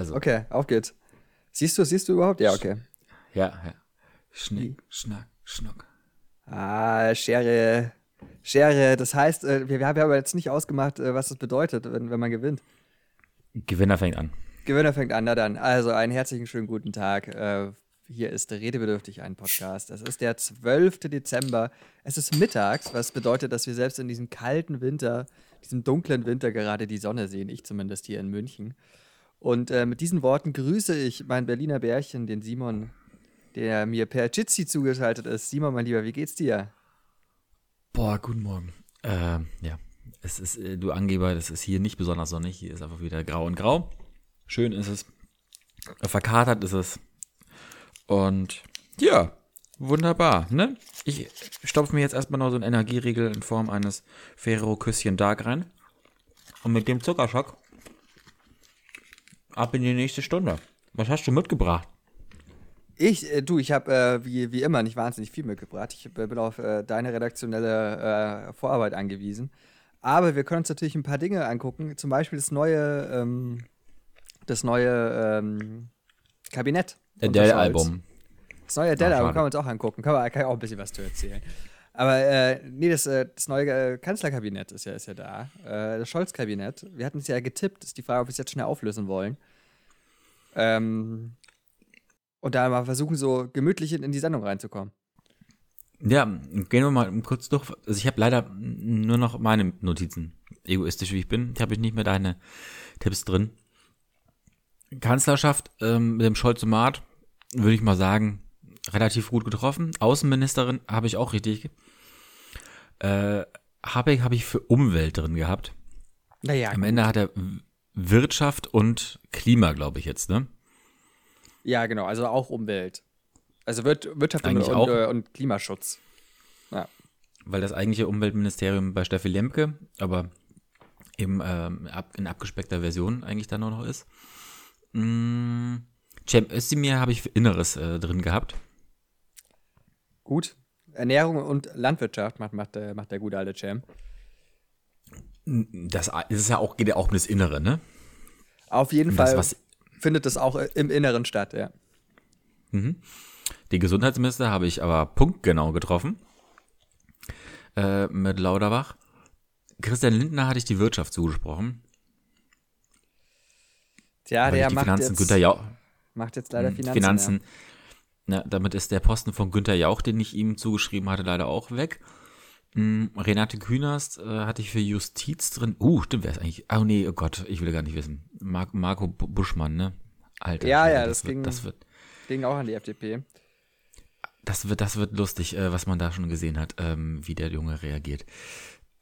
also. Okay, auf geht's. Siehst du, siehst du überhaupt? Ja, okay. Ja, ja. Schnick, schnack, schnuck. Ah, Schere. Schere, das heißt, äh, wir, wir haben aber jetzt nicht ausgemacht, äh, was das bedeutet, wenn, wenn man gewinnt. Gewinner fängt an. Gewinner fängt an, na dann. Also einen herzlichen schönen guten Tag. Äh, hier ist Redebedürftig, ein Podcast. Es ist der 12. Dezember. Es ist mittags, was bedeutet, dass wir selbst in diesem kalten Winter, diesem dunklen Winter gerade die Sonne sehen. Ich zumindest hier in München. Und äh, mit diesen Worten grüße ich mein Berliner Bärchen, den Simon, der mir per Jitsi zugeschaltet ist. Simon, mein Lieber, wie geht's dir? Boah, guten Morgen. Ähm, ja, es ist, äh, du Angeber, das ist hier nicht besonders sonnig. Hier ist einfach wieder grau und grau. Schön ist es. Verkatert ist es. Und ja, wunderbar, ne? Ich stopfe mir jetzt erstmal noch so einen Energieriegel in Form eines Ferro-Küsschen Dark rein. Und mit dem Zuckerschock ab in die nächste Stunde. Was hast du mitgebracht? Ich, äh, du, ich habe äh, wie, wie immer nicht wahnsinnig viel mitgebracht. Ich äh, bin auf äh, deine redaktionelle äh, Vorarbeit angewiesen. Aber wir können uns natürlich ein paar Dinge angucken. Zum Beispiel das neue, ähm, das neue ähm, Kabinett. Adele-Album. Das neue Adele-Album können wir uns auch angucken. Kann, man, kann ich auch ein bisschen was zu erzählen. Aber äh, nee, das, äh, das neue äh, Kanzlerkabinett ist ja, ist ja da. Das Scholz-Kabinett. Wir hatten es ja getippt. Ist die Frage, ob wir es jetzt schnell auflösen wollen. Ähm, und da mal versuchen, so gemütlich in, die Sendung reinzukommen. Ja, gehen wir mal kurz durch. Also ich habe leider nur noch meine Notizen. Egoistisch wie ich bin, habe ich nicht mehr deine Tipps drin. Kanzlerschaft ähm, mit dem Scholz-Mat, würde ich mal sagen, relativ gut getroffen. Außenministerin habe ich auch richtig. Äh, Habeck habe ich für Umwelt drin gehabt. Naja. Am Ende hat er Wirtschaft und Klima, glaube ich jetzt, ne? Ja, genau. Also auch Umwelt. Also Wirtschaft und, und, äh, und Klimaschutz. Ja. Weil das eigentliche Umweltministerium bei Steffi Lemke, aber eben ähm, ab, in abgespeckter Version eigentlich dann auch noch ist. Mm, Cem Özdemir habe ich für Inneres äh, drin gehabt. Gut. Ernährung und Landwirtschaft macht, macht, der, macht der gute alte Cem. Das ist ja auch, geht ja auch um das Innere, ne? Auf jeden Um Fall das, was findet es auch im Inneren statt, ja. Die Gesundheitsminister habe ich aber punktgenau getroffen. Äh, mit Lauterbach. Christian Lindner hatte ich die Wirtschaft zugesprochen. Tja, der macht Finanzen jetzt, Günther Jauch, macht jetzt leider Finanzen. Finanzen na, damit ist der Posten von Günther Jauch, den ich ihm zugeschrieben hatte, leider auch weg. Mm, Renate Künast äh, hatte ich für Justiz drin. Uh, stimmt, wer ist eigentlich? Oh nee, oh Gott, ich will gar nicht wissen. Mar Marco Bu- Buschmann, ne? Alter. Ja, ja, das ging- wird, das wird. Ging auch an die FDP. das wird, das wird lustig, äh, was man da schon gesehen hat, ähm, wie der Junge reagiert.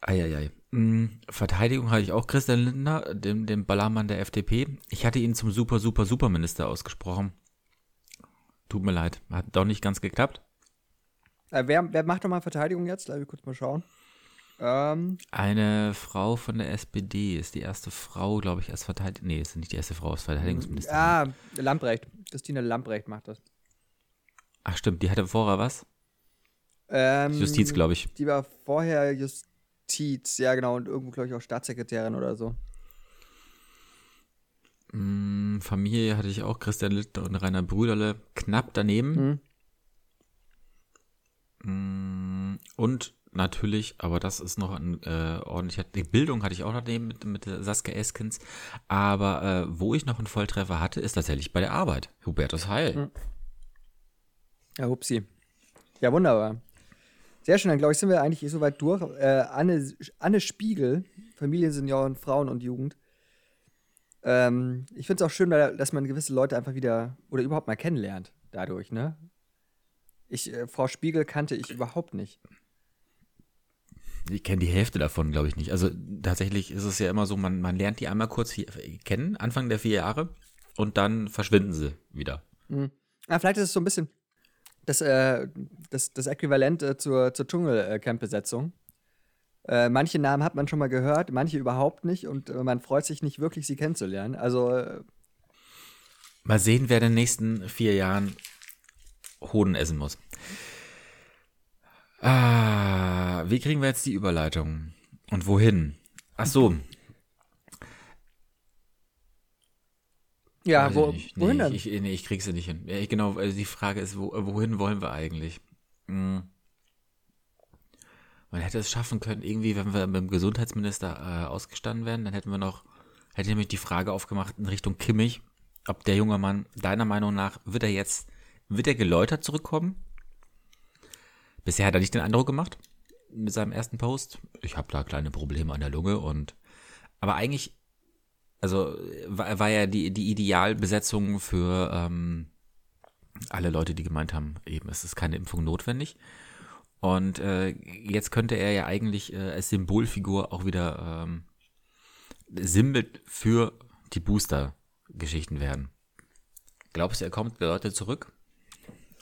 Eieiei. Mm, Verteidigung hatte ich auch Christian Lindner, dem, dem Ballermann der FDP. Ich hatte ihn zum super, super, Superminister ausgesprochen. Tut mir leid, hat doch nicht ganz geklappt. Äh, wer, wer macht doch mal Verteidigung jetzt? Lass mich kurz mal schauen. Ähm, Eine Frau von der SPD ist die erste Frau, glaube ich, als Verteidigung. Nee, ist nicht die erste Frau als Verteidigungsministerin. ah, Lamprecht. Christine Lamprecht macht das. Ach stimmt, die hatte vorher was? Ähm, Justiz, glaube ich. Die war vorher Justiz, ja genau, und irgendwo, glaube ich, auch Staatssekretärin oder so. Mm, Familie hatte ich auch Christian Lindner und Rainer Brüderle knapp daneben. Mhm. Mm, Und natürlich, aber das ist noch ein äh, ordentlicher. Die Bildung hatte ich auch noch daneben mit, mit Saskia Eskens. Aber äh, wo ich noch einen Volltreffer hatte, ist tatsächlich bei der Arbeit. Hubertus Heil. Mhm. Ja, hupsi. Ja, wunderbar. Sehr schön, dann glaube ich, sind wir eigentlich soweit durch. Äh, Anne, Anne Spiegel, Familien, Senioren, Frauen und Jugend. Ähm, ich finde es auch schön, dass man gewisse Leute einfach wieder oder überhaupt mal kennenlernt dadurch, ne? Ich, äh, Frau Spiegel kannte ich überhaupt nicht. Ich kenne die Hälfte davon, glaube ich, nicht. Also tatsächlich ist es ja immer so, man, man lernt die einmal kurz hier kennen, Anfang der vier Jahre, und dann verschwinden sie wieder. Ah, vielleicht ist es so ein bisschen das, äh, das, das Äquivalent äh, zur, zur Dschungelcamp-Besetzung. Äh, manche Namen hat man schon mal gehört, manche überhaupt nicht und äh, man freut sich nicht wirklich, sie kennenzulernen. Also, äh, Mal sehen, wer in den nächsten vier Jahren Hoden essen muss. Ah, wie kriegen wir jetzt die Überleitung? Und wohin? Ach so, Ja, wo, nicht. wohin nee, denn? Ich, ich, nee, ich krieg sie nicht hin. Ja, ich, genau, also die Frage ist, wo, wohin wollen wir eigentlich? Hm. Man hätte es schaffen können, irgendwie, wenn wir mit dem Gesundheitsminister äh, ausgestanden wären, dann hätten wir noch, hätte nämlich die Frage aufgemacht in Richtung Kimmich, ob der junge Mann, deiner Meinung nach, wird er jetzt, wird er geläutert zurückkommen? Bisher hat er nicht den Eindruck gemacht mit seinem ersten Post. Ich habe da kleine Probleme an der Lunge und, aber eigentlich also war, war ja die, die Idealbesetzung für ähm, alle Leute, die gemeint haben, eben es ist keine Impfung notwendig. Und äh, jetzt könnte er ja eigentlich äh, als Symbolfigur auch wieder ähm, Sinnbild für die Booster-Geschichten werden. Glaubst du, er kommt Leute zurück?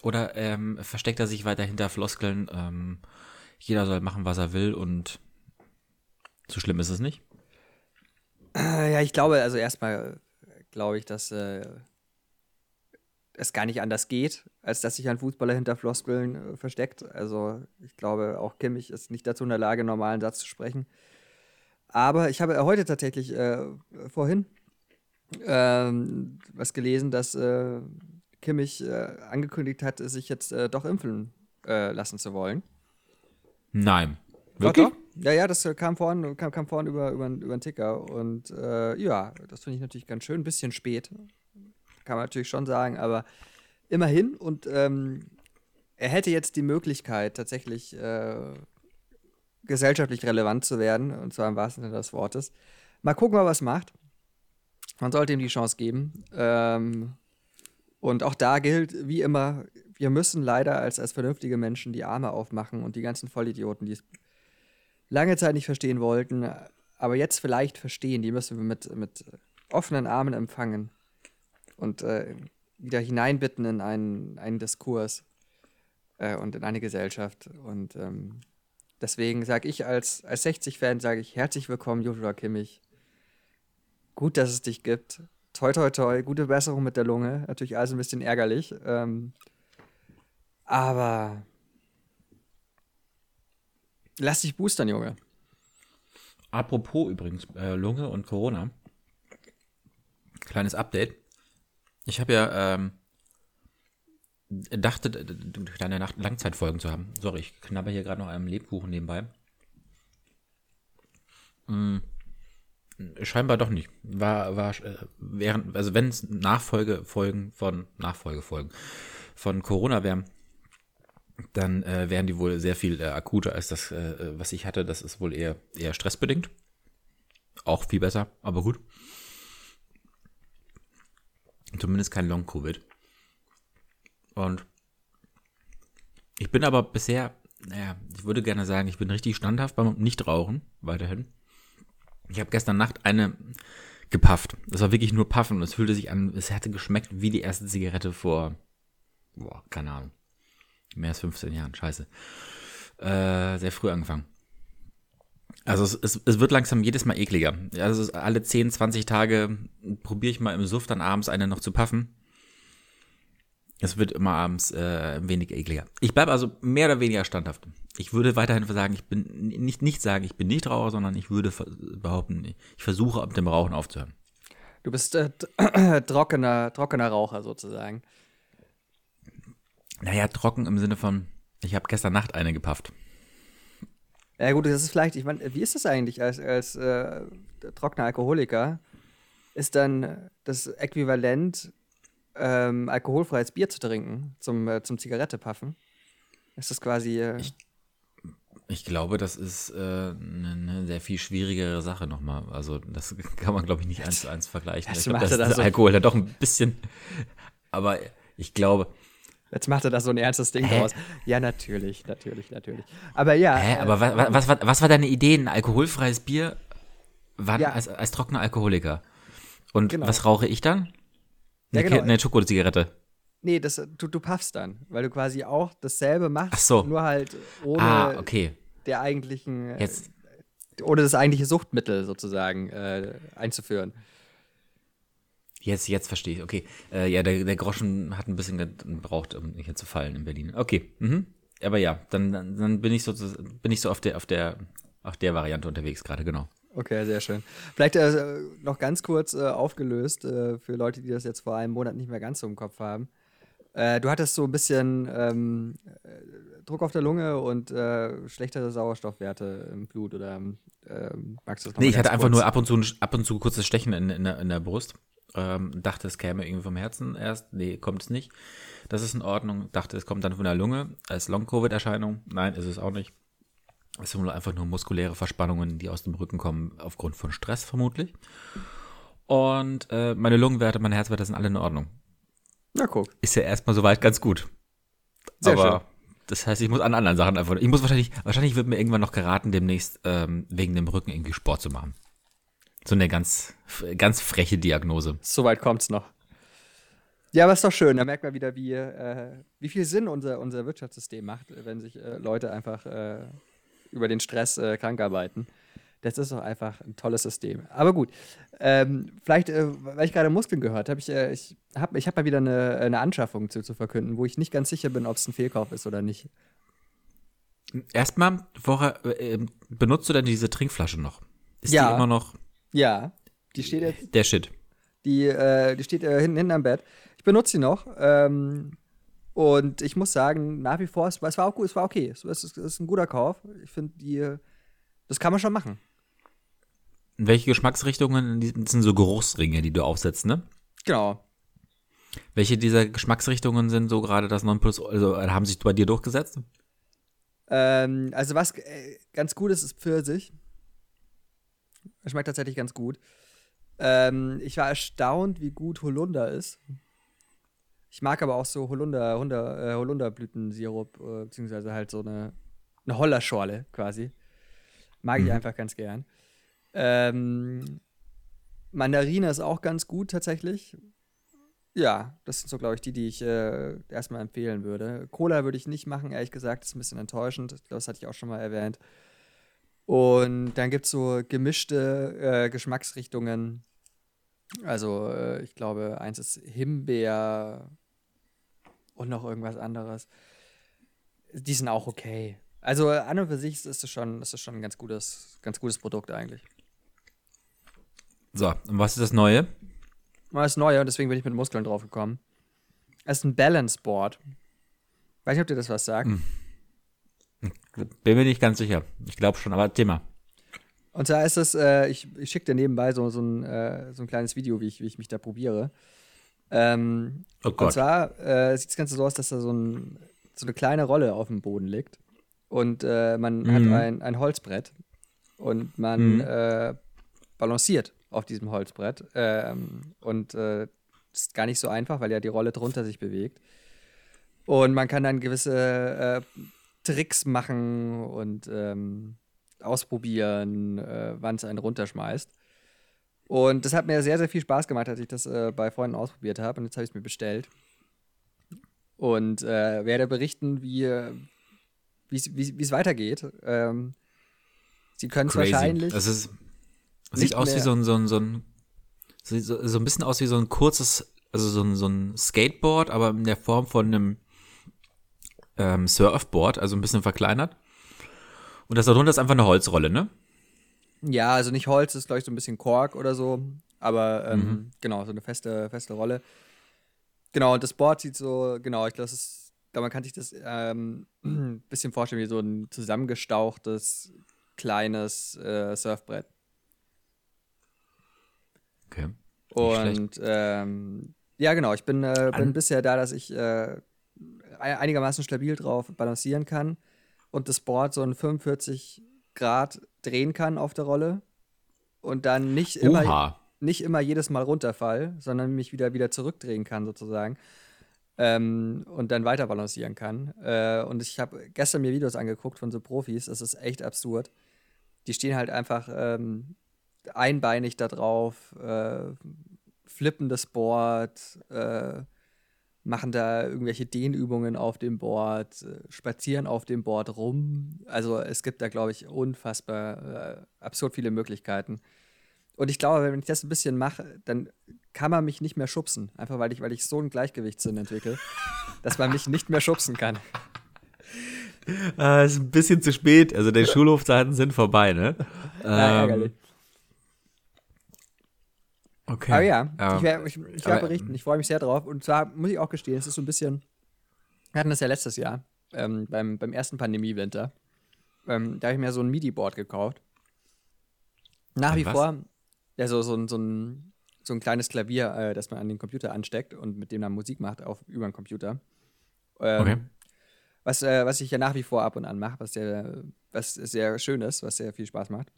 Oder ähm, versteckt er sich weiter hinter Floskeln, ähm, jeder soll machen, was er will und so schlimm ist es nicht? Äh, Ja, ich glaube, also erstmal glaube ich, dass äh, es gar nicht anders geht, als dass sich ein Fußballer hinter Floskeln äh, versteckt. Also ich glaube, auch Kimmich ist nicht dazu in der Lage, einen normalen Satz zu sprechen. Aber ich habe heute tatsächlich äh, vorhin ähm, was gelesen, dass äh, Kimmich äh, angekündigt hat, sich jetzt äh, doch impfen äh, lassen zu wollen. Nein. Doch, Wirklich? doch. Ja, ja, das äh, kam vorhin, kam, kam vorhin über, über, über den Ticker. Und äh, ja, das finde ich natürlich ganz schön. Ein bisschen spät, kann man natürlich schon sagen, aber immerhin. Und ähm, er hätte jetzt die Möglichkeit, tatsächlich äh, gesellschaftlich relevant zu werden, und zwar im wahrsten Sinne des Wortes. Mal gucken, was er macht. Man sollte ihm die Chance geben. Ähm, und auch da gilt, wie immer, wir müssen leider als, als vernünftige Menschen die Arme aufmachen und die ganzen Vollidioten, die es lange Zeit nicht verstehen wollten, aber jetzt vielleicht verstehen, die müssen wir mit, mit offenen Armen empfangen und äh, wieder hineinbitten in einen, einen Diskurs äh, und in eine Gesellschaft. Und ähm, deswegen sage ich als, als 60-Fan, sage ich herzlich willkommen, Joshua Kimmich. Gut, dass es dich gibt. Toi, toi, toi. Gute Besserung mit der Lunge. Natürlich alles ein bisschen ärgerlich. Ähm, aber lass dich boostern, Junge. Apropos übrigens äh, Lunge und Corona. Kleines Update. Ich habe ja ähm, dachte, kleine Nacht Langzeitfolgen zu haben. Sorry, ich knabber hier gerade noch einem Lebkuchen nebenbei. Mm, scheinbar doch nicht. War, war, äh, während, also wenn es Nachfolgefolgen von, Nachfolgefolgen von Corona wären, dann äh, wären die wohl sehr viel äh, akuter als das, äh, was ich hatte. Das ist wohl eher, eher stressbedingt. Auch viel besser, aber gut. Zumindest kein Long-Covid. Und ich bin aber bisher, naja, ich würde gerne sagen, ich bin richtig standhaft beim Nichtrauchen, weiterhin. Ich habe gestern Nacht eine gepafft. Das war wirklich nur Puffen und es fühlte sich an, es hätte geschmeckt wie die erste Zigarette vor, boah, keine Ahnung, mehr als 15 Jahren, scheiße. Äh, sehr früh angefangen. Also es, es, es wird langsam jedes Mal ekliger. Also alle 10, 20 Tage probiere ich mal im Suff dann abends eine noch zu puffen. Es wird immer abends äh, ein wenig ekliger. Ich bleibe also mehr oder weniger standhaft. Ich würde weiterhin sagen, ich bin nicht, nicht sagen, ich bin nicht Raucher, sondern ich würde behaupten, ich versuche ab dem Rauchen aufzuhören. Du bist äh, trockener, trockener Raucher sozusagen. Naja, trocken im Sinne von, ich habe gestern Nacht eine gepafft. Ja gut, das ist vielleicht, ich meine, wie ist das eigentlich als, als äh, trockener Alkoholiker? Ist dann das Äquivalent, ähm, alkoholfreies Bier zu trinken zum, äh, zum Zigarette puffen? Ist das quasi. Äh, Ich glaube, das ist äh, eine, eine sehr viel schwierigere Sache nochmal. Also das kann man, glaube ich, nicht eins zu eins vergleichen. Jetzt Ich macht das ist so. Alkohol da doch ein bisschen. Aber ich glaube, jetzt macht er da so ein ernstes Ding Hä? draus. Ja, natürlich, natürlich, natürlich. Aber ja. hä, äh, aber was, was, was, was war deine Idee? Ein alkoholfreies Bier? Wann? Ja. Als, als trockener Alkoholiker. Und Genau. was rauche ich dann? Ja, Eine, genau. Eine Schokozigarette. Nee, das, du, du puffst dann, weil du quasi auch dasselbe machst, Ach so. nur halt ohne Ah, okay. der eigentlichen, äh, Jetzt, ohne das eigentliche Suchtmittel sozusagen äh, einzuführen. jetzt, jetzt verstehe ich. Okay. Äh, ja, der, der Groschen hat ein bisschen gebraucht, um hier zu fallen in Berlin. Okay. Mhm. Aber ja, dann, dann, dann bin ich so, bin ich so auf der, auf der, auf der Variante unterwegs gerade, genau. Okay, sehr schön. Vielleicht äh, noch ganz kurz äh, aufgelöst äh, für Leute, die das jetzt vor einem Monat nicht mehr ganz so im Kopf haben. Äh, du hattest so ein bisschen ähm, äh, Druck auf der Lunge und äh, schlechtere Sauerstoffwerte im Blut oder ähm, magst du das noch Nee, ich hatte einfach nur ab und zu ab und zu kurzes Stechen in, in, der, in der Brust. Ähm, dachte, es käme irgendwie vom Herzen erst. Nee, kommt es nicht. Das ist in Ordnung. Dachte, es kommt dann von der Lunge als Long-Covid-Erscheinung. Nein, ist es auch nicht. Es sind einfach nur muskuläre Verspannungen, die aus dem Rücken kommen, aufgrund von Stress vermutlich. Und äh, meine Lungenwerte, meine Herzwerte sind alle in Ordnung. Na guck. Ist ja erstmal soweit ganz gut. Sehr Aber schön. das heißt, ich muss an anderen Sachen einfach. Ich muss wahrscheinlich, wahrscheinlich wird mir irgendwann noch geraten, demnächst ähm, wegen dem Rücken irgendwie Sport zu machen. So eine ganz, ganz freche Diagnose. Soweit kommt's noch. Ja, aber ist doch schön. Da merkt man wieder, wie, äh, wie viel Sinn unser, unser Wirtschaftssystem macht, wenn sich äh, Leute einfach äh, über den Stress äh, krank arbeiten. Das ist doch einfach ein tolles System. Aber gut, ähm, vielleicht, äh, weil ich gerade Muskeln gehört habe, ich, äh, ich habe ich hab mal wieder eine, eine Anschaffung zu, zu verkünden, wo ich nicht ganz sicher bin, ob es ein Fehlkauf ist oder nicht. Erstmal, vorher, äh, benutzt du denn diese Trinkflasche noch? Ist ja. die immer noch? Ja, die steht jetzt. Der Shit. Die, äh, die steht äh, hinten, hinten am Bett. Ich benutze sie noch. Ähm, und ich muss sagen, nach wie vor, es, es war auch gut, es war okay. Es, es, es ist ein guter Kauf. Ich finde, die, das kann man schon machen. Welche Geschmacksrichtungen, das sind so Geruchsringe, die du aufsetzt, ne? Genau. Welche dieser Geschmacksrichtungen sind so gerade das Nonplus, also haben sich bei dir durchgesetzt? Ähm, also was äh, ganz gut ist, ist Pfirsich. Schmeckt tatsächlich ganz gut. Ähm, ich war erstaunt, wie gut Holunder ist. Ich mag aber auch so Holunder, Holunder, äh, Holunderblütensirup, äh, beziehungsweise halt so eine, eine Hollerschorle quasi. Mag ich mhm. einfach ganz gern. Ähm, Mandarine ist auch ganz gut tatsächlich. Ja, das sind so, glaube ich, die, die ich äh, erstmal empfehlen würde. Cola würde ich nicht machen, ehrlich gesagt. Ist ein bisschen enttäuschend. Das hatte ich auch schon mal erwähnt. Und dann gibt es so gemischte äh, Geschmacksrichtungen. Also, äh, ich glaube, eins ist Himbeer und noch irgendwas anderes. Die sind auch okay. Also, an und für sich ist es schon, ist es schon ein ganz gutes, ganz gutes Produkt eigentlich. So, und was ist das Neue? Das Neue, und deswegen bin ich mit Muskeln drauf gekommen. Es ist ein Balance Board. Weiß nicht, ob dir das was sagt. Hm. Bin mir nicht ganz sicher. Ich glaube schon, aber Thema. Und zwar ist es, äh, ich, ich schicke dir nebenbei so, so, ein, äh, so ein kleines Video, wie ich, wie ich mich da probiere. Ähm, oh Gott. Und zwar äh, sieht das Ganze so aus, dass da so, ein, so eine kleine Rolle auf dem Boden liegt. Und äh, man mhm. hat ein, ein Holzbrett. Und man mhm. Äh, balanciert auf diesem Holzbrett. Ähm, und äh, ist gar nicht so einfach, weil ja die Rolle drunter sich bewegt. Und man kann dann gewisse Tricks machen und ähm, ausprobieren, äh, wann es einen runterschmeißt. Und das hat mir sehr, sehr viel Spaß gemacht, als ich das äh, bei Freunden ausprobiert habe. Und jetzt habe ich es mir bestellt. Und äh, werde berichten, wie es weitergeht. Ähm, sie können es wahrscheinlich. Das ist, sieht aus wie so ein, so ein, so ein, so, so ein bisschen aus wie so ein kurzes, also so ein, so ein Skateboard, aber in der Form von einem ähm, Surfboard, also ein bisschen verkleinert. Und das darunter ist einfach eine Holzrolle, ne? Ja, also nicht Holz, ist glaube ich so ein bisschen Kork oder so. Aber ähm, mhm. genau, so eine feste, feste Rolle. Genau, und das Board sieht so, genau, ich glaube, glaub, man kann sich das ähm, ein bisschen vorstellen wie so ein zusammengestauchtes, kleines äh, Surfbrett. Okay. Und ähm, ja, genau, ich bin, äh, bin bisher da, dass ich äh, einigermaßen stabil drauf balancieren kann und das Board so ein 45 Grad drehen kann auf der Rolle und dann nicht immer, nicht immer jedes Mal runterfall, sondern mich wieder wieder zurückdrehen kann sozusagen ähm, und dann weiter balancieren kann. Äh, und ich habe gestern mir Videos angeguckt von so Profis, das ist echt absurd. Die stehen halt einfach ähm, einbeinig da drauf, äh, flippen das Board, äh, machen da irgendwelche Dehnübungen auf dem Board, äh, spazieren auf dem Board rum. Also es gibt da, glaube ich, unfassbar äh, absurd viele Möglichkeiten. Und ich glaube, wenn ich das ein bisschen mache, dann kann man mich nicht mehr schubsen. Einfach weil ich, weil ich so einen Gleichgewichtssinn entwickle, dass man mich nicht mehr schubsen kann. Äh, ist ein bisschen zu spät. Also die Schulhofzeiten sind vorbei, ne? Ja, ärgerlich. Okay. Aber ja, ähm, ich werde ich, ich werd berichten. Ich freue mich sehr drauf. Und zwar muss ich auch gestehen, es ist so ein bisschen. Wir hatten das ja letztes Jahr, ähm, beim, beim ersten Pandemie-Winter. Ähm, da habe ich mir so ein MIDI-Board gekauft. Nach wie was? vor, ja, so, so, so, ein, so ein kleines Klavier, äh, das man an den Computer ansteckt und mit dem dann Musik macht auf, über den Computer. Ähm, okay. Was, äh, was ich ja nach wie vor ab und an mache, was sehr, was sehr schön ist, was sehr viel Spaß macht.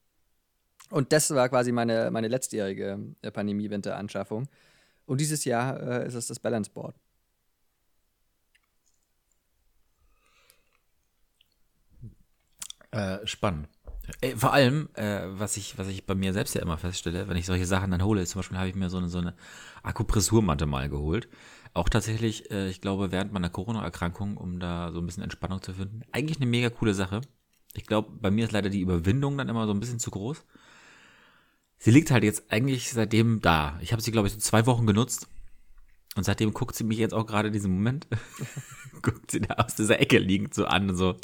Und das war quasi meine, meine letztjährige äh, Pandemie-Winter-Anschaffung. Und dieses Jahr äh, ist es das Balance Board. Äh, spannend. Äh, vor allem, äh, was, ich, was ich bei mir selbst ja immer feststelle, wenn ich solche Sachen dann hole, zum Beispiel habe ich mir so eine, so eine Akupressurmatte mal geholt. Auch tatsächlich, äh, ich glaube, während meiner Corona-Erkrankung, um da so ein bisschen Entspannung zu finden. Eigentlich eine mega coole Sache. Ich glaube, bei mir ist leider die Überwindung dann immer so ein bisschen zu groß. Sie liegt halt jetzt eigentlich seitdem da. Ich habe sie, glaube ich, so zwei Wochen genutzt. Und seitdem guckt sie mich jetzt auch gerade in diesem Moment, guckt sie da aus dieser Ecke liegend so an und so.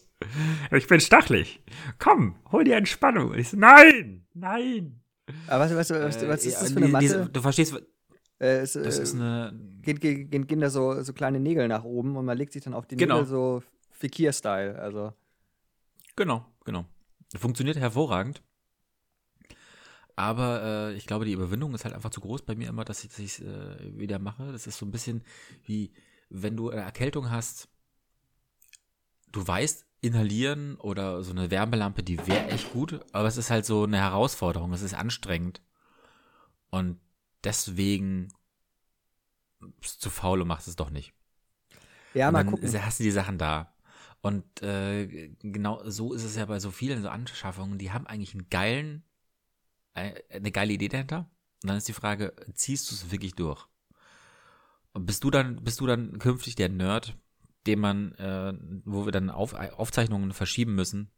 Ich bin stachelig. Komm, hol dir Entspannung. Und ich so, nein, nein. Aber was, was, was, was ist das für eine Matte? Diese, du verstehst, äh, es, das ist eine. Gehen, gehen, gehen da so, so kleine Nägel nach oben und man legt sich dann auf die genau. Nägel so Fikir-Style. Also. Genau, genau. Funktioniert hervorragend. Aber äh, ich glaube, die Überwindung ist halt einfach zu groß bei mir immer, dass ich es äh, wieder mache. Das ist so ein bisschen wie, wenn du eine Erkältung hast, du weißt, inhalieren oder so eine Wärmelampe, die wäre echt gut, aber es ist halt so eine Herausforderung, es ist anstrengend. Und deswegen zu faul und machst es doch nicht. Ja, mal gucken. hast du die Sachen da. Und äh, genau so ist es ja bei so vielen so Anschaffungen, die haben eigentlich einen geilen eine geile Idee dahinter. Und dann ist die Frage, ziehst du es wirklich durch? Und bist du dann, bist du dann künftig der Nerd, den man, äh, wo wir dann Auf, Aufzeichnungen verschieben müssen,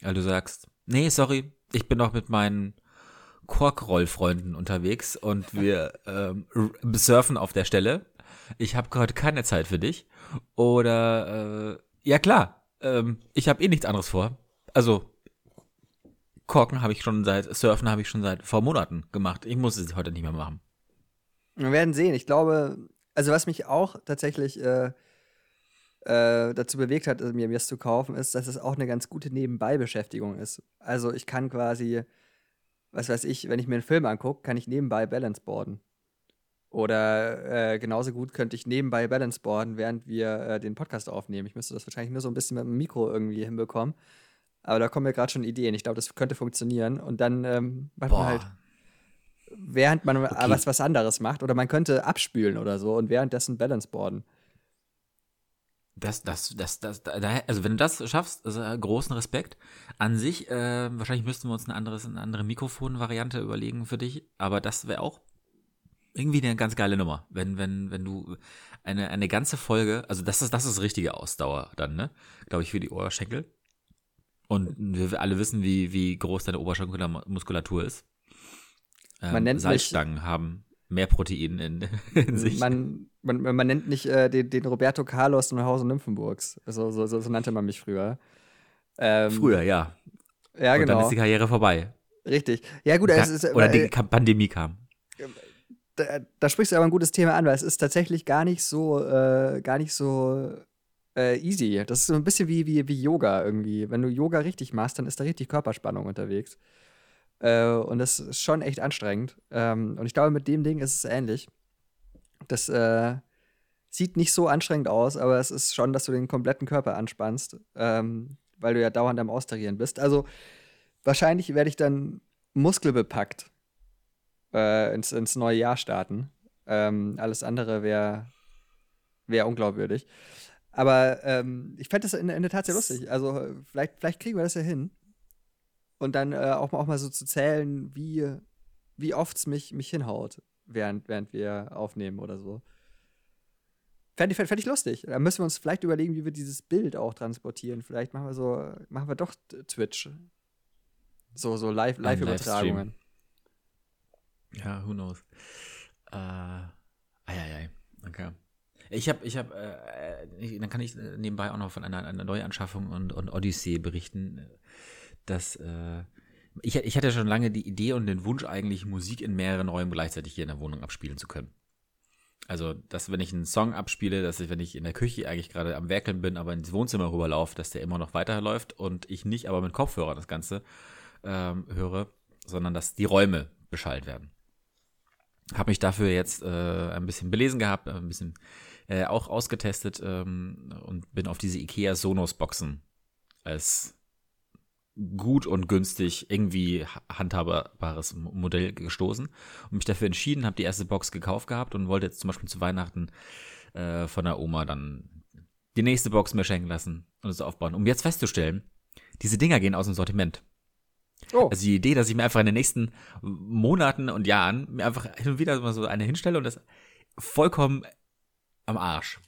weil du sagst, nee, sorry, ich bin noch mit meinen Korkrollfreunden unterwegs und wir ähm, surfen auf der Stelle. Ich habe gerade keine Zeit für dich. Oder äh, ja klar, ähm, ich habe eh nichts anderes vor. Also Korken habe ich schon seit, Surfen habe ich schon seit vor Monaten gemacht. Ich muss es heute nicht mehr machen. Wir werden sehen. Ich glaube, also was mich auch tatsächlich äh, äh, dazu bewegt hat, mir das zu kaufen, ist, dass es auch eine ganz gute Nebenbei-Beschäftigung ist. Also ich kann quasi, was weiß ich, wenn ich mir einen Film angucke, kann ich nebenbei Balance boarden. Oder äh, genauso gut könnte ich nebenbei Balance boarden, während wir äh, den Podcast aufnehmen. Ich müsste das wahrscheinlich nur so ein bisschen mit dem Mikro irgendwie hinbekommen. Aber da kommen mir gerade schon Ideen. Ich glaube, das könnte funktionieren. Und dann ähm, macht Boah. man halt, während man okay. was, was anderes macht, oder man könnte abspülen oder so und währenddessen Balanceboarden. Das, das, das, das, da, also wenn du das schaffst, also großen Respekt. An sich, äh, wahrscheinlich müssten wir uns ein anderes, eine andere Mikrofonvariante überlegen für dich, aber das wäre auch irgendwie eine ganz geile Nummer, wenn, wenn, wenn du eine, eine ganze Folge, also das ist, das ist richtige Ausdauer dann, ne? Glaube ich, für die Ohrschenkel. Und wir alle wissen, wie, wie groß deine Oberschenkelmuskulatur ist. Ähm, man nennt Salzstangen nicht, haben mehr Protein in, in sich. Man, man, man nennt nicht äh, den, den, Roberto Carlos Neuhausen Nymphenburgs. So, so, so, so, nannte man mich früher. Ähm, früher, ja. Ja, Und genau. dann ist die Karriere vorbei. Richtig. Ja, gut, es ist, Oder die Pandemie kam. Da, da, sprichst du aber ein gutes Thema an, weil es ist tatsächlich gar nicht so, äh, gar nicht so äh, easy. Das ist so ein bisschen wie, wie, wie Yoga irgendwie. Wenn du Yoga richtig machst, dann ist da richtig Körperspannung unterwegs. Äh, und das ist schon echt anstrengend. Ähm, und ich glaube, mit dem Ding ist es ähnlich. Das äh, sieht nicht so anstrengend aus, aber es ist schon, dass du den kompletten Körper anspannst, ähm, weil du ja dauernd am Austarieren bist. Also wahrscheinlich werde ich dann muskelbepackt äh, ins, ins neue Jahr starten. Ähm, alles andere wäre wär unglaubwürdig. Aber ähm, ich fände das in, in, der Tat sehr lustig. Also vielleicht, vielleicht kriegen wir das ja hin. Und dann äh, auch, mal, auch mal so zu zählen, wie, wie oft es mich, mich hinhaut, während, während wir aufnehmen oder so. Fände ich, fänd ich lustig. Da müssen wir uns vielleicht überlegen, wie wir dieses Bild auch transportieren. Vielleicht machen wir so, machen wir doch Twitch. So, so Live-Übertragungen. Live ja, who knows. Äh, ei, ei, ei. Okay. Ich habe, ich habe, äh, dann kann ich nebenbei auch noch von einer, einer Neuanschaffung und, und Odyssey berichten, dass äh, ich, ich hatte schon lange die Idee und den Wunsch eigentlich, Musik in mehreren Räumen gleichzeitig hier in der Wohnung abspielen zu können. Also, dass wenn ich einen Song abspiele, dass ich, wenn ich in der Küche eigentlich gerade am Werkeln bin, aber ins Wohnzimmer rüberlaufe, dass der immer noch weiterläuft und ich nicht aber mit Kopfhörern das Ganze ähm, höre, sondern dass die Räume beschallt werden. Habe mich dafür jetzt äh, ein bisschen belesen gehabt, ein bisschen äh, auch ausgetestet ähm, und bin auf diese IKEA Sonos Boxen als gut und günstig irgendwie handhabbares Modell gestoßen und mich dafür entschieden, habe die erste Box gekauft gehabt und wollte jetzt zum Beispiel zu Weihnachten äh, von der Oma dann die nächste Box mir schenken lassen und es aufbauen, um jetzt festzustellen, diese Dinger gehen aus dem Sortiment. Oh. Also die Idee, dass ich mir einfach in den nächsten Monaten und Jahren mir einfach hin und wieder mal so eine hinstelle und das vollkommen am Arsch.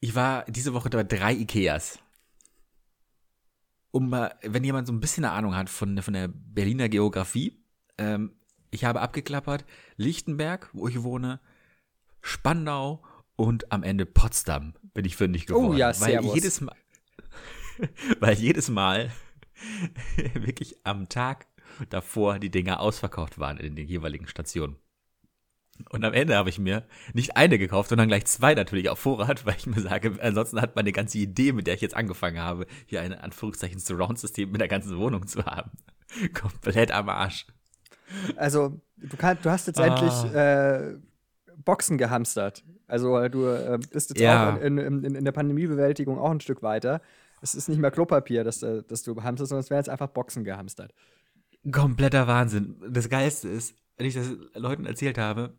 Ich war diese Woche bei drei Ikeas. Um mal, wenn jemand so ein bisschen eine Ahnung hat von, von der Berliner Geografie, ähm, ich habe abgeklappert Lichtenberg, wo ich wohne, Spandau und am Ende Potsdam bin ich fündig geworden. Oh ja, weil jedes Mal, weil jedes Mal wirklich am Tag davor die Dinger ausverkauft waren in den jeweiligen Stationen. Und am Ende habe ich mir nicht eine gekauft, sondern gleich zwei natürlich auf Vorrat, weil ich mir sage, ansonsten hat meine ganze Idee, mit der ich jetzt angefangen habe, hier ein Anführungszeichen Surround-System mit der ganzen Wohnung zu haben, komplett am Arsch. Also, du, kann, du hast jetzt ah. endlich äh, Boxen gehamstert. Also, du äh, bist jetzt ja. auch in, in, in, der Pandemiebewältigung auch ein Stück weiter. Es ist nicht mehr Klopapier, das, äh, das du hamsterst, sondern es werden jetzt einfach Boxen gehamstert. Kompletter Wahnsinn. Das Geilste ist, wenn ich das Leuten erzählt habe,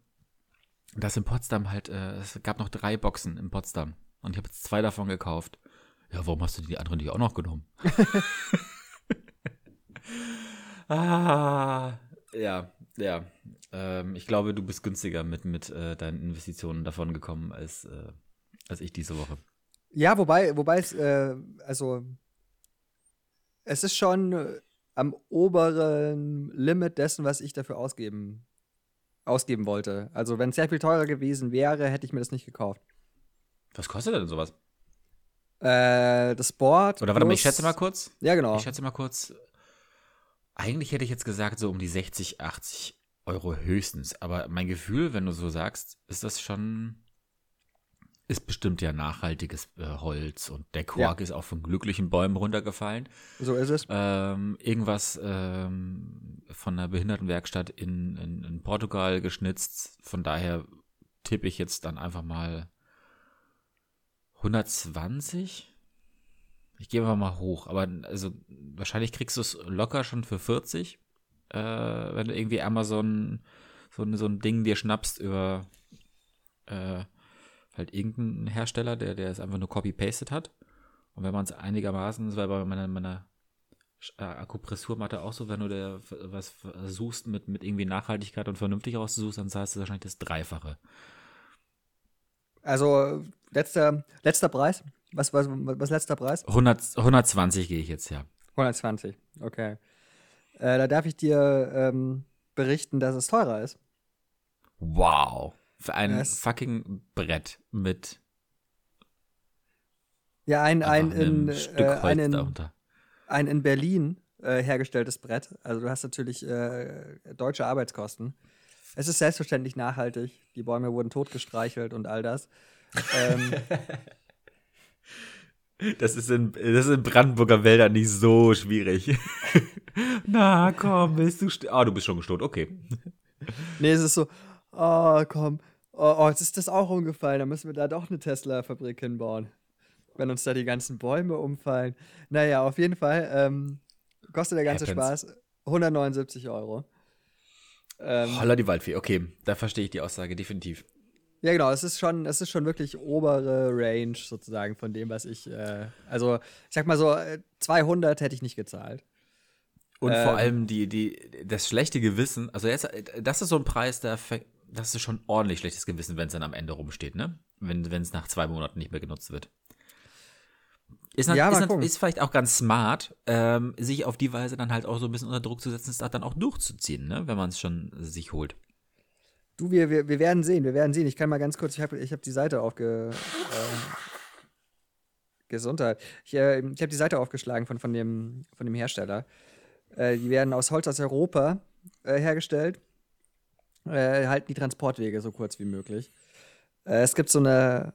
dass in Potsdam halt, äh, es gab noch drei Boxen in Potsdam und ich habe jetzt zwei davon gekauft. Ja, warum hast du die anderen nicht auch noch genommen? ah, ja, ja. Ähm, ich glaube, du bist günstiger mit, mit äh, deinen Investitionen davon gekommen als, äh, als ich diese Woche. Ja, wobei, wobei es, äh, also, es ist schon äh, am oberen Limit dessen, was ich dafür ausgeben ausgeben wollte. Also, wenn es sehr viel teurer gewesen wäre, hätte ich mir das nicht gekauft. Was kostet denn sowas? Äh, das Board. Oder warte mal, ich schätze mal kurz. Ja, genau. Ich schätze mal kurz. Eigentlich hätte ich jetzt gesagt, so um die 60, 80 Euro höchstens. Aber mein Gefühl, wenn du so sagst, ist das schon ist bestimmt ja nachhaltiges äh, Holz und der Quark ja. ist auch von glücklichen Bäumen runtergefallen. So ist es. Ähm, irgendwas ähm, von einer Behindertenwerkstatt in, in, in Portugal geschnitzt. Von daher tippe ich jetzt dann einfach mal 120. Ich gehe einfach mal hoch, aber also wahrscheinlich kriegst du es locker schon für 40, äh, wenn du irgendwie Amazon so, so ein Ding dir schnappst über äh, halt irgendein Hersteller, der, der es einfach nur copy-pasted hat. Und wenn man es einigermaßen, das war bei meiner, meiner äh, Akupressurmatte auch so, wenn du da was suchst mit, mit irgendwie Nachhaltigkeit und vernünftig raussuchst, dann zahlst du wahrscheinlich das Dreifache. Also, letzter, letzter Preis? Was, was, was letzter Preis? 100, 120 gehe ich jetzt, ja. 120, okay. Äh, da darf ich dir ähm, berichten, dass es teurer ist. Wow. Für ein yes. fucking Brett mit. Ja, ein, ein, in, äh, ein, in, ein in Berlin äh, hergestelltes Brett. Also du hast natürlich äh, deutsche Arbeitskosten. Es ist selbstverständlich nachhaltig. Die Bäume wurden totgestreichelt und all das. ähm, das, ist in, das ist in Brandenburger Wäldern nicht so schwierig. Na komm, willst du. Ah, oh, du bist schon gestot, okay. Nee, es ist so, oh komm, oh, oh, jetzt ist das auch umgefallen, dann müssen wir da doch eine Tesla-Fabrik hinbauen. Wenn uns da die ganzen Bäume umfallen. Naja, auf jeden Fall ähm, kostet der ganze Happens. Spaß 179 Euro. Ähm, Holla die Waldfee, okay, da verstehe ich die Aussage definitiv. Ja, genau, es ist schon, es ist schon wirklich obere Range sozusagen von dem, was ich, äh, also ich sag mal so, 200 hätte ich nicht gezahlt. Und ähm, vor allem die, die, das schlechte Gewissen, also jetzt, das ist so ein Preis, der, das ist schon ordentlich schlechtes Gewissen, wenn es dann am Ende rumsteht, ne? Wenn es nach zwei Monaten nicht mehr genutzt wird. Ist, ja, ist, ist, vielleicht auch ganz smart, ähm, sich auf die Weise dann halt auch so ein bisschen unter Druck zu setzen, es dann auch durchzuziehen, ne? wenn man es schon sich holt. Du, wir, wir, wir werden sehen, wir werden sehen. Ich kann mal ganz kurz, ich habe ich hab die Seite aufge, äh, Gesundheit. Ich, äh, ich habe die Seite aufgeschlagen von, von, dem, von dem Hersteller. Äh, die werden aus Holz aus Europa äh, hergestellt. Äh, halten die Transportwege so kurz wie möglich. Äh, es gibt so eine,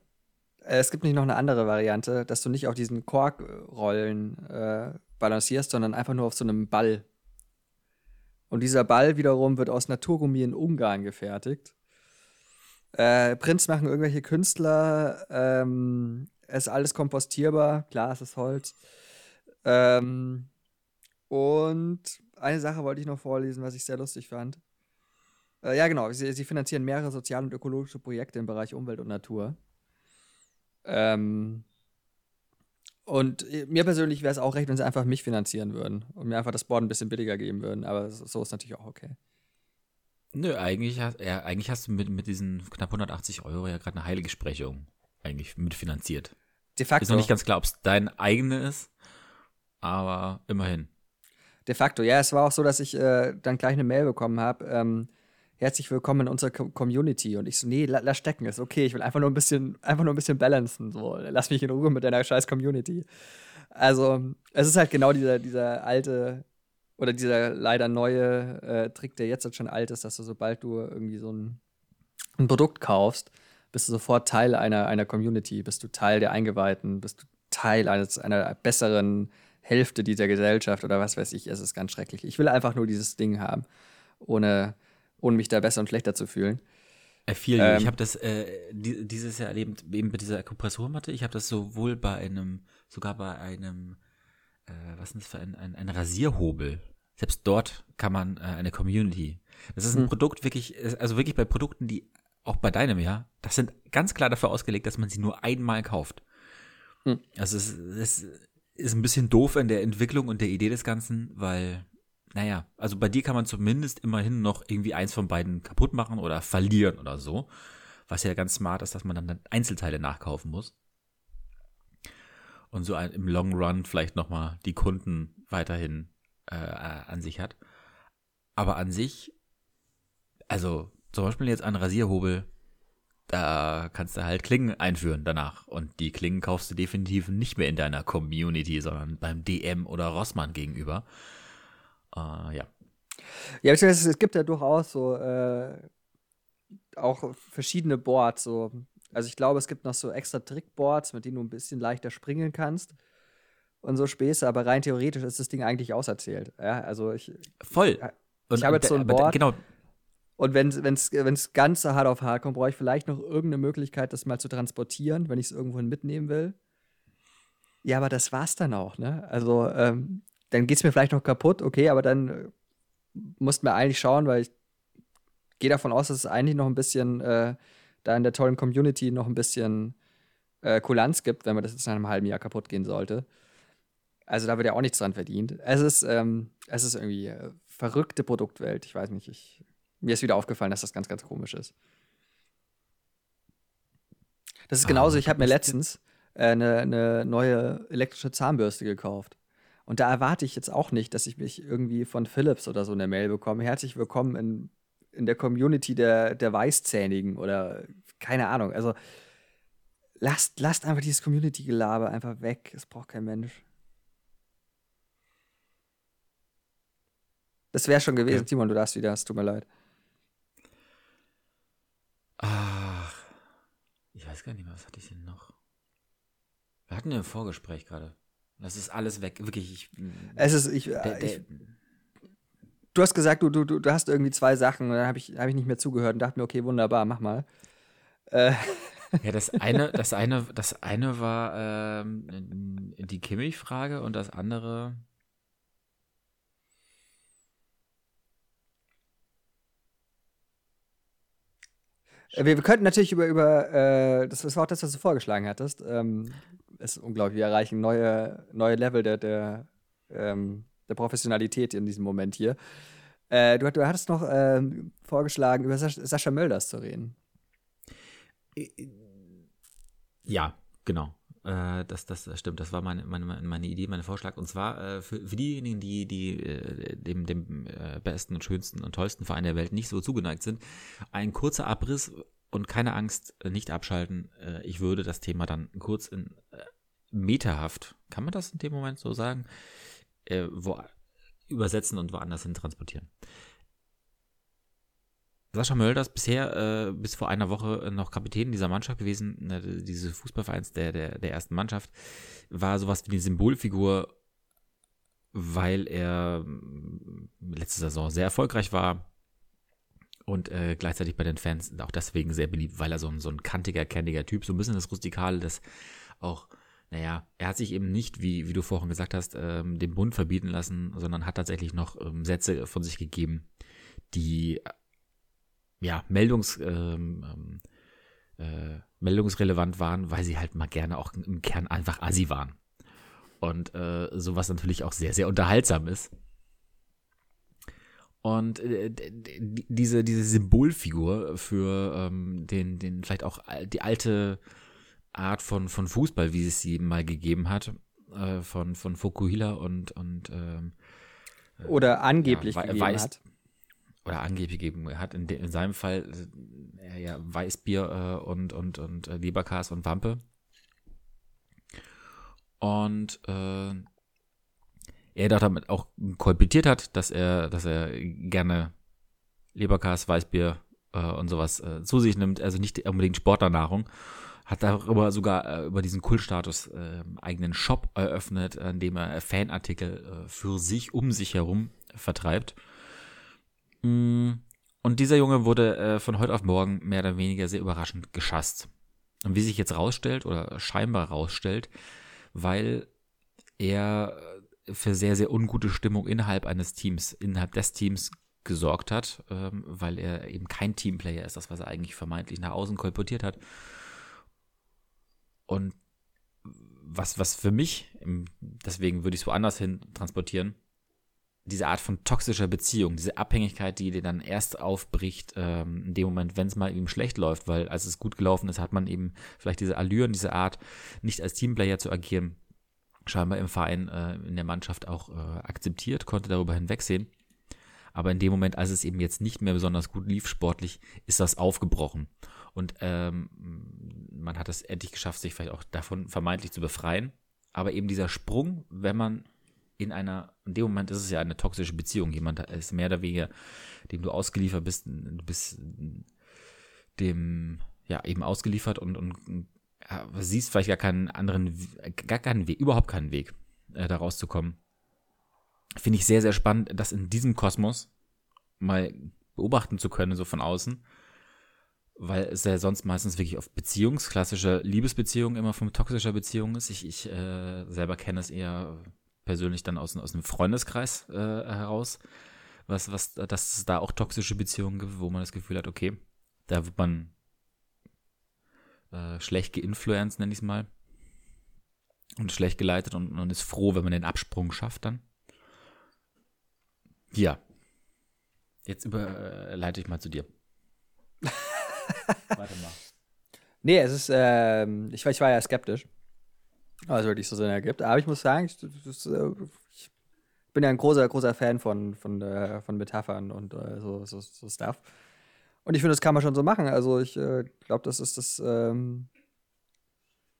äh, es gibt nicht noch eine andere Variante, dass du nicht auf diesen Korkrollen äh, balancierst, sondern einfach nur auf so einem Ball. Und dieser Ball wiederum wird aus Naturgummi in Ungarn gefertigt. Äh, Prints machen irgendwelche Künstler. Ähm, es ist alles kompostierbar. Klar, es ist Holz. Ähm, und eine Sache wollte ich noch vorlesen, was ich sehr lustig fand. Äh, ja, genau. Sie, sie, finanzieren mehrere soziale und ökologische Projekte im Bereich Umwelt und Natur. Ähm, und mir persönlich wäre es auch recht, wenn sie einfach mich finanzieren würden und mir einfach das Board ein bisschen billiger geben würden. Aber so ist natürlich auch okay. Nö, eigentlich, hast, ja, eigentlich hast du mit, mit diesen knapp 180 Euro ja gerade eine Heiligsprechung eigentlich mitfinanziert. De facto. Ist noch nicht ganz klar, ob es dein eigene ist, aber immerhin. De facto, ja, es war auch so, dass ich äh, dann gleich eine Mail bekommen habe. Ähm, herzlich willkommen in unserer Co Community. Und ich so, nee, la lass stecken, ist okay. Ich will einfach nur ein bisschen, einfach nur ein bisschen balancen. So, lass mich in Ruhe mit deiner scheiß Community. Also, es ist halt genau dieser, dieser alte oder dieser leider neue äh, Trick, der jetzt halt schon alt ist, dass du, sobald du irgendwie so ein, ein Produkt kaufst, bist du sofort Teil einer, einer Community, bist du Teil der Eingeweihten, bist du Teil eines, einer besseren Hälfte dieser Gesellschaft oder was weiß ich. Es ist ganz schrecklich. Ich will einfach nur dieses Ding haben, ohne, ohne mich da besser und schlechter zu fühlen. I feel ähm, ich habe das äh, dieses Jahr erlebt, eben mit dieser Kompressormatte. Ich habe das sowohl bei einem, sogar bei einem äh, was ist das für ein, ein, ein Rasierhobel? Selbst dort kann man äh, eine Community. Das ist ein hm. Produkt wirklich, also wirklich bei Produkten, die auch bei deinem, ja, das sind ganz klar dafür ausgelegt, dass man sie nur einmal kauft. Hm. Also es, es ist ein bisschen doof in der Entwicklung und der Idee des Ganzen, weil, naja, also bei dir kann man zumindest immerhin noch irgendwie eins von beiden kaputt machen oder verlieren oder so. Was ja ganz smart ist, dass man dann Einzelteile nachkaufen muss und so im Long Run vielleicht nochmal die Kunden weiterhin äh, an sich hat. Aber an sich, also zum Beispiel jetzt ein Rasierhobel, da kannst du halt Klingen einführen danach. Und die Klingen kaufst du definitiv nicht mehr in deiner Community, sondern beim DM oder Rossmann gegenüber. Äh, ja. Ja, es gibt ja durchaus so äh, auch verschiedene Boards, so also ich glaube, es gibt noch so extra Trickboards, mit denen du ein bisschen leichter springen kannst und so Späße, aber rein theoretisch ist das Ding eigentlich auserzählt. Ja, also ich. Voll. Ich habe jetzt so ein Board. Genau. Und wenn es ganz hart auf hart kommt, brauche ich vielleicht noch irgendeine Möglichkeit, das mal zu transportieren, wenn ich es irgendwohin mitnehmen will. Ja, aber das war's dann auch, ne? Also, ähm, dann geht's mir vielleicht noch kaputt, okay, aber dann äh, mussten wir eigentlich schauen, weil ich gehe davon aus, dass es eigentlich noch ein bisschen äh, da in der tollen Community noch ein bisschen äh, Kulanz gibt, wenn man das jetzt in einem halben Jahr kaputt gehen sollte. Also da wird ja auch nichts dran verdient. Es ist, ähm, es ist irgendwie äh, verrückte Produktwelt. Ich weiß nicht, ich, mir ist wieder aufgefallen, dass das ganz, ganz komisch ist. Das ist ah, genauso, ich habe mir letztens äh, eine, eine neue elektrische Zahnbürste gekauft. Und da erwarte ich jetzt auch nicht, dass ich mich irgendwie von Philips oder so eine Mail bekomme. Herzlich willkommen in in der Community der, der Weißzähnigen oder keine Ahnung. Also lasst, lasst einfach dieses Community-Gelaber einfach weg. Es braucht kein Mensch. Das wäre schon gewesen, ja. Timon, du darfst wieder, es tut mir leid. Ach, ich weiß gar nicht mehr, was hatte ich denn noch? Wir hatten ja ein Vorgespräch gerade. Das ist alles weg, wirklich. Ich, es ist, ich, der, der, ich du hast gesagt, du, du, du hast irgendwie zwei Sachen und dann habe ich, hab ich nicht mehr zugehört und dachte mir, okay, wunderbar, mach mal. Äh. Ja, das eine, das eine, das eine war ähm, die Kimmich-Frage und das andere. Wir, wir, könnten natürlich über, über äh, das, das war auch das, was du vorgeschlagen hattest. Ähm, ist unglaublich, wir erreichen neue, neue Level der, der ähm, der Professionalität in diesem Moment hier. Äh, du, du, hattest noch äh, vorgeschlagen, über Sas Sascha Mölders zu reden. Ja, genau. Äh, das, das stimmt. Das war meine, meine, meine Idee, mein Vorschlag. Und zwar äh, für, für diejenigen, die, die äh, dem, dem äh, besten und schönsten und tollsten Verein der Welt nicht so zugeneigt sind, ein kurzer Abriss und keine Angst, nicht abschalten. ich würde das Thema dann kurz in meterhaft, kann man das in dem Moment so sagen, äh, wo, übersetzen und woanders hin transportieren. Sascha Mölders bisher äh, bis vor einer Woche noch Kapitän dieser Mannschaft gewesen, äh, dieses Fußballvereins der, der, der ersten Mannschaft, war sowas wie eine Symbolfigur, weil er äh, letzte Saison sehr erfolgreich war und äh, gleichzeitig bei den Fans auch deswegen sehr beliebt, weil er so ein, so ein kantiger, kendiger Typ, so ein bisschen das Rustikale, das auch naja, er hat sich eben nicht, wie, wie du vorhin gesagt hast, ähm, den Bund verbieten lassen, sondern hat tatsächlich noch ähm, Sätze von sich gegeben, die ja meldungs, ähm, ähm, äh, meldungsrelevant waren, weil sie halt mal gerne auch im Kern einfach assi waren. Und äh, sowas natürlich auch sehr, sehr unterhaltsam ist. Und äh, diese, diese Symbolfigur für ähm, den, den vielleicht auch die alte Art von, von Fußball, wie es sie mal gegeben hat, äh, von, von Fukuhila und, und ähm, oder angeblich ja, gegeben weiß, hat. Oder angeblich gegeben hat. In, de, in seinem Fall äh, ja, Weißbier äh, und, und, und äh, Leberkas und Wampe. Und äh, er damit auch kolportiert hat, dass er, dass er gerne Leberkas, Weißbier äh, und sowas äh, zu sich nimmt, also nicht unbedingt Sportlernahrung hat darüber sogar äh, über diesen Kultstatus äh, eigenen Shop eröffnet, in dem er Fanartikel äh, für sich, um sich herum vertreibt. Mm, und dieser Junge wurde äh, von heute auf morgen mehr oder weniger sehr überraschend geschasst. Und wie sich jetzt rausstellt oder scheinbar rausstellt, weil er für sehr, sehr ungute Stimmung innerhalb eines Teams, innerhalb des Teams gesorgt hat, ähm, weil er eben kein Teamplayer ist, das, was er eigentlich vermeintlich nach außen kolportiert hat. Und was, was für mich, deswegen würde ich es woanders hin transportieren, diese Art von toxischer Beziehung, diese Abhängigkeit, die dir dann erst aufbricht, ähm, in dem Moment, wenn es mal eben schlecht läuft, weil als es gut gelaufen ist, hat man eben vielleicht diese Allüren, diese Art, nicht als Teamplayer zu agieren, scheinbar im Verein, äh, in der Mannschaft auch äh, akzeptiert, konnte darüber hinwegsehen. Aber in dem Moment, als es eben jetzt nicht mehr besonders gut lief sportlich, ist das aufgebrochen. Und ähm, man hat es endlich geschafft, sich vielleicht auch davon vermeintlich zu befreien. Aber eben dieser Sprung, wenn man in einer, in dem Moment ist es ja eine toxische Beziehung. Jemand ist mehr oder weniger, dem du ausgeliefert bist, du bist dem, ja, eben ausgeliefert und, und siehst vielleicht gar keinen anderen, gar keinen Weg, überhaupt keinen Weg, äh, da rauszukommen. Finde ich sehr, sehr spannend, das in diesem Kosmos mal beobachten zu können, so von außen weil es ja sonst meistens wirklich auf Beziehungs, klassische Liebesbeziehungen immer von toxischer Beziehung ist. Ich, ich äh, selber kenne es eher persönlich dann aus, aus einem Freundeskreis äh, heraus, was, was, dass es da auch toxische Beziehungen gibt, wo man das Gefühl hat, okay, da wird man äh, schlecht geinfluenced, nenne ich es mal. Und schlecht geleitet und man ist froh, wenn man den Absprung schafft dann. Ja. Jetzt überleite ich mal zu dir. Warte mal. Nee, es ist, ähm, ich, ich war ja skeptisch, was es wirklich so Sinn ergibt. Aber ich muss sagen, ich, äh, ich bin ja ein großer, großer Fan von, von, äh, von Metaphern und äh, so, so, so Stuff. Und ich finde, das kann man schon so machen. Also ich äh, glaube, das ist das, ähm,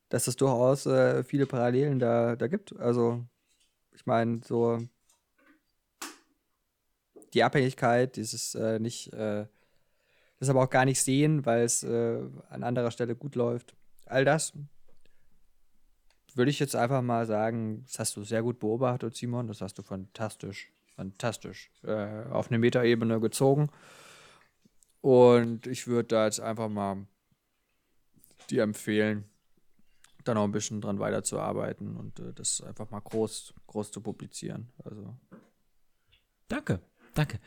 dass es durchaus äh, viele Parallelen da, da gibt. Also ich meine, so die Abhängigkeit, dieses äh, nicht das aber auch gar nicht sehen, weil es äh, an anderer Stelle gut läuft. All das würde ich jetzt einfach mal sagen, das hast du sehr gut beobachtet, Simon. Das hast du fantastisch, fantastisch äh, auf eine Metaebene gezogen. Und ich würde da jetzt einfach mal dir empfehlen, da noch ein bisschen dran weiterzuarbeiten und äh, das einfach mal groß, groß zu publizieren. Also. Danke, danke.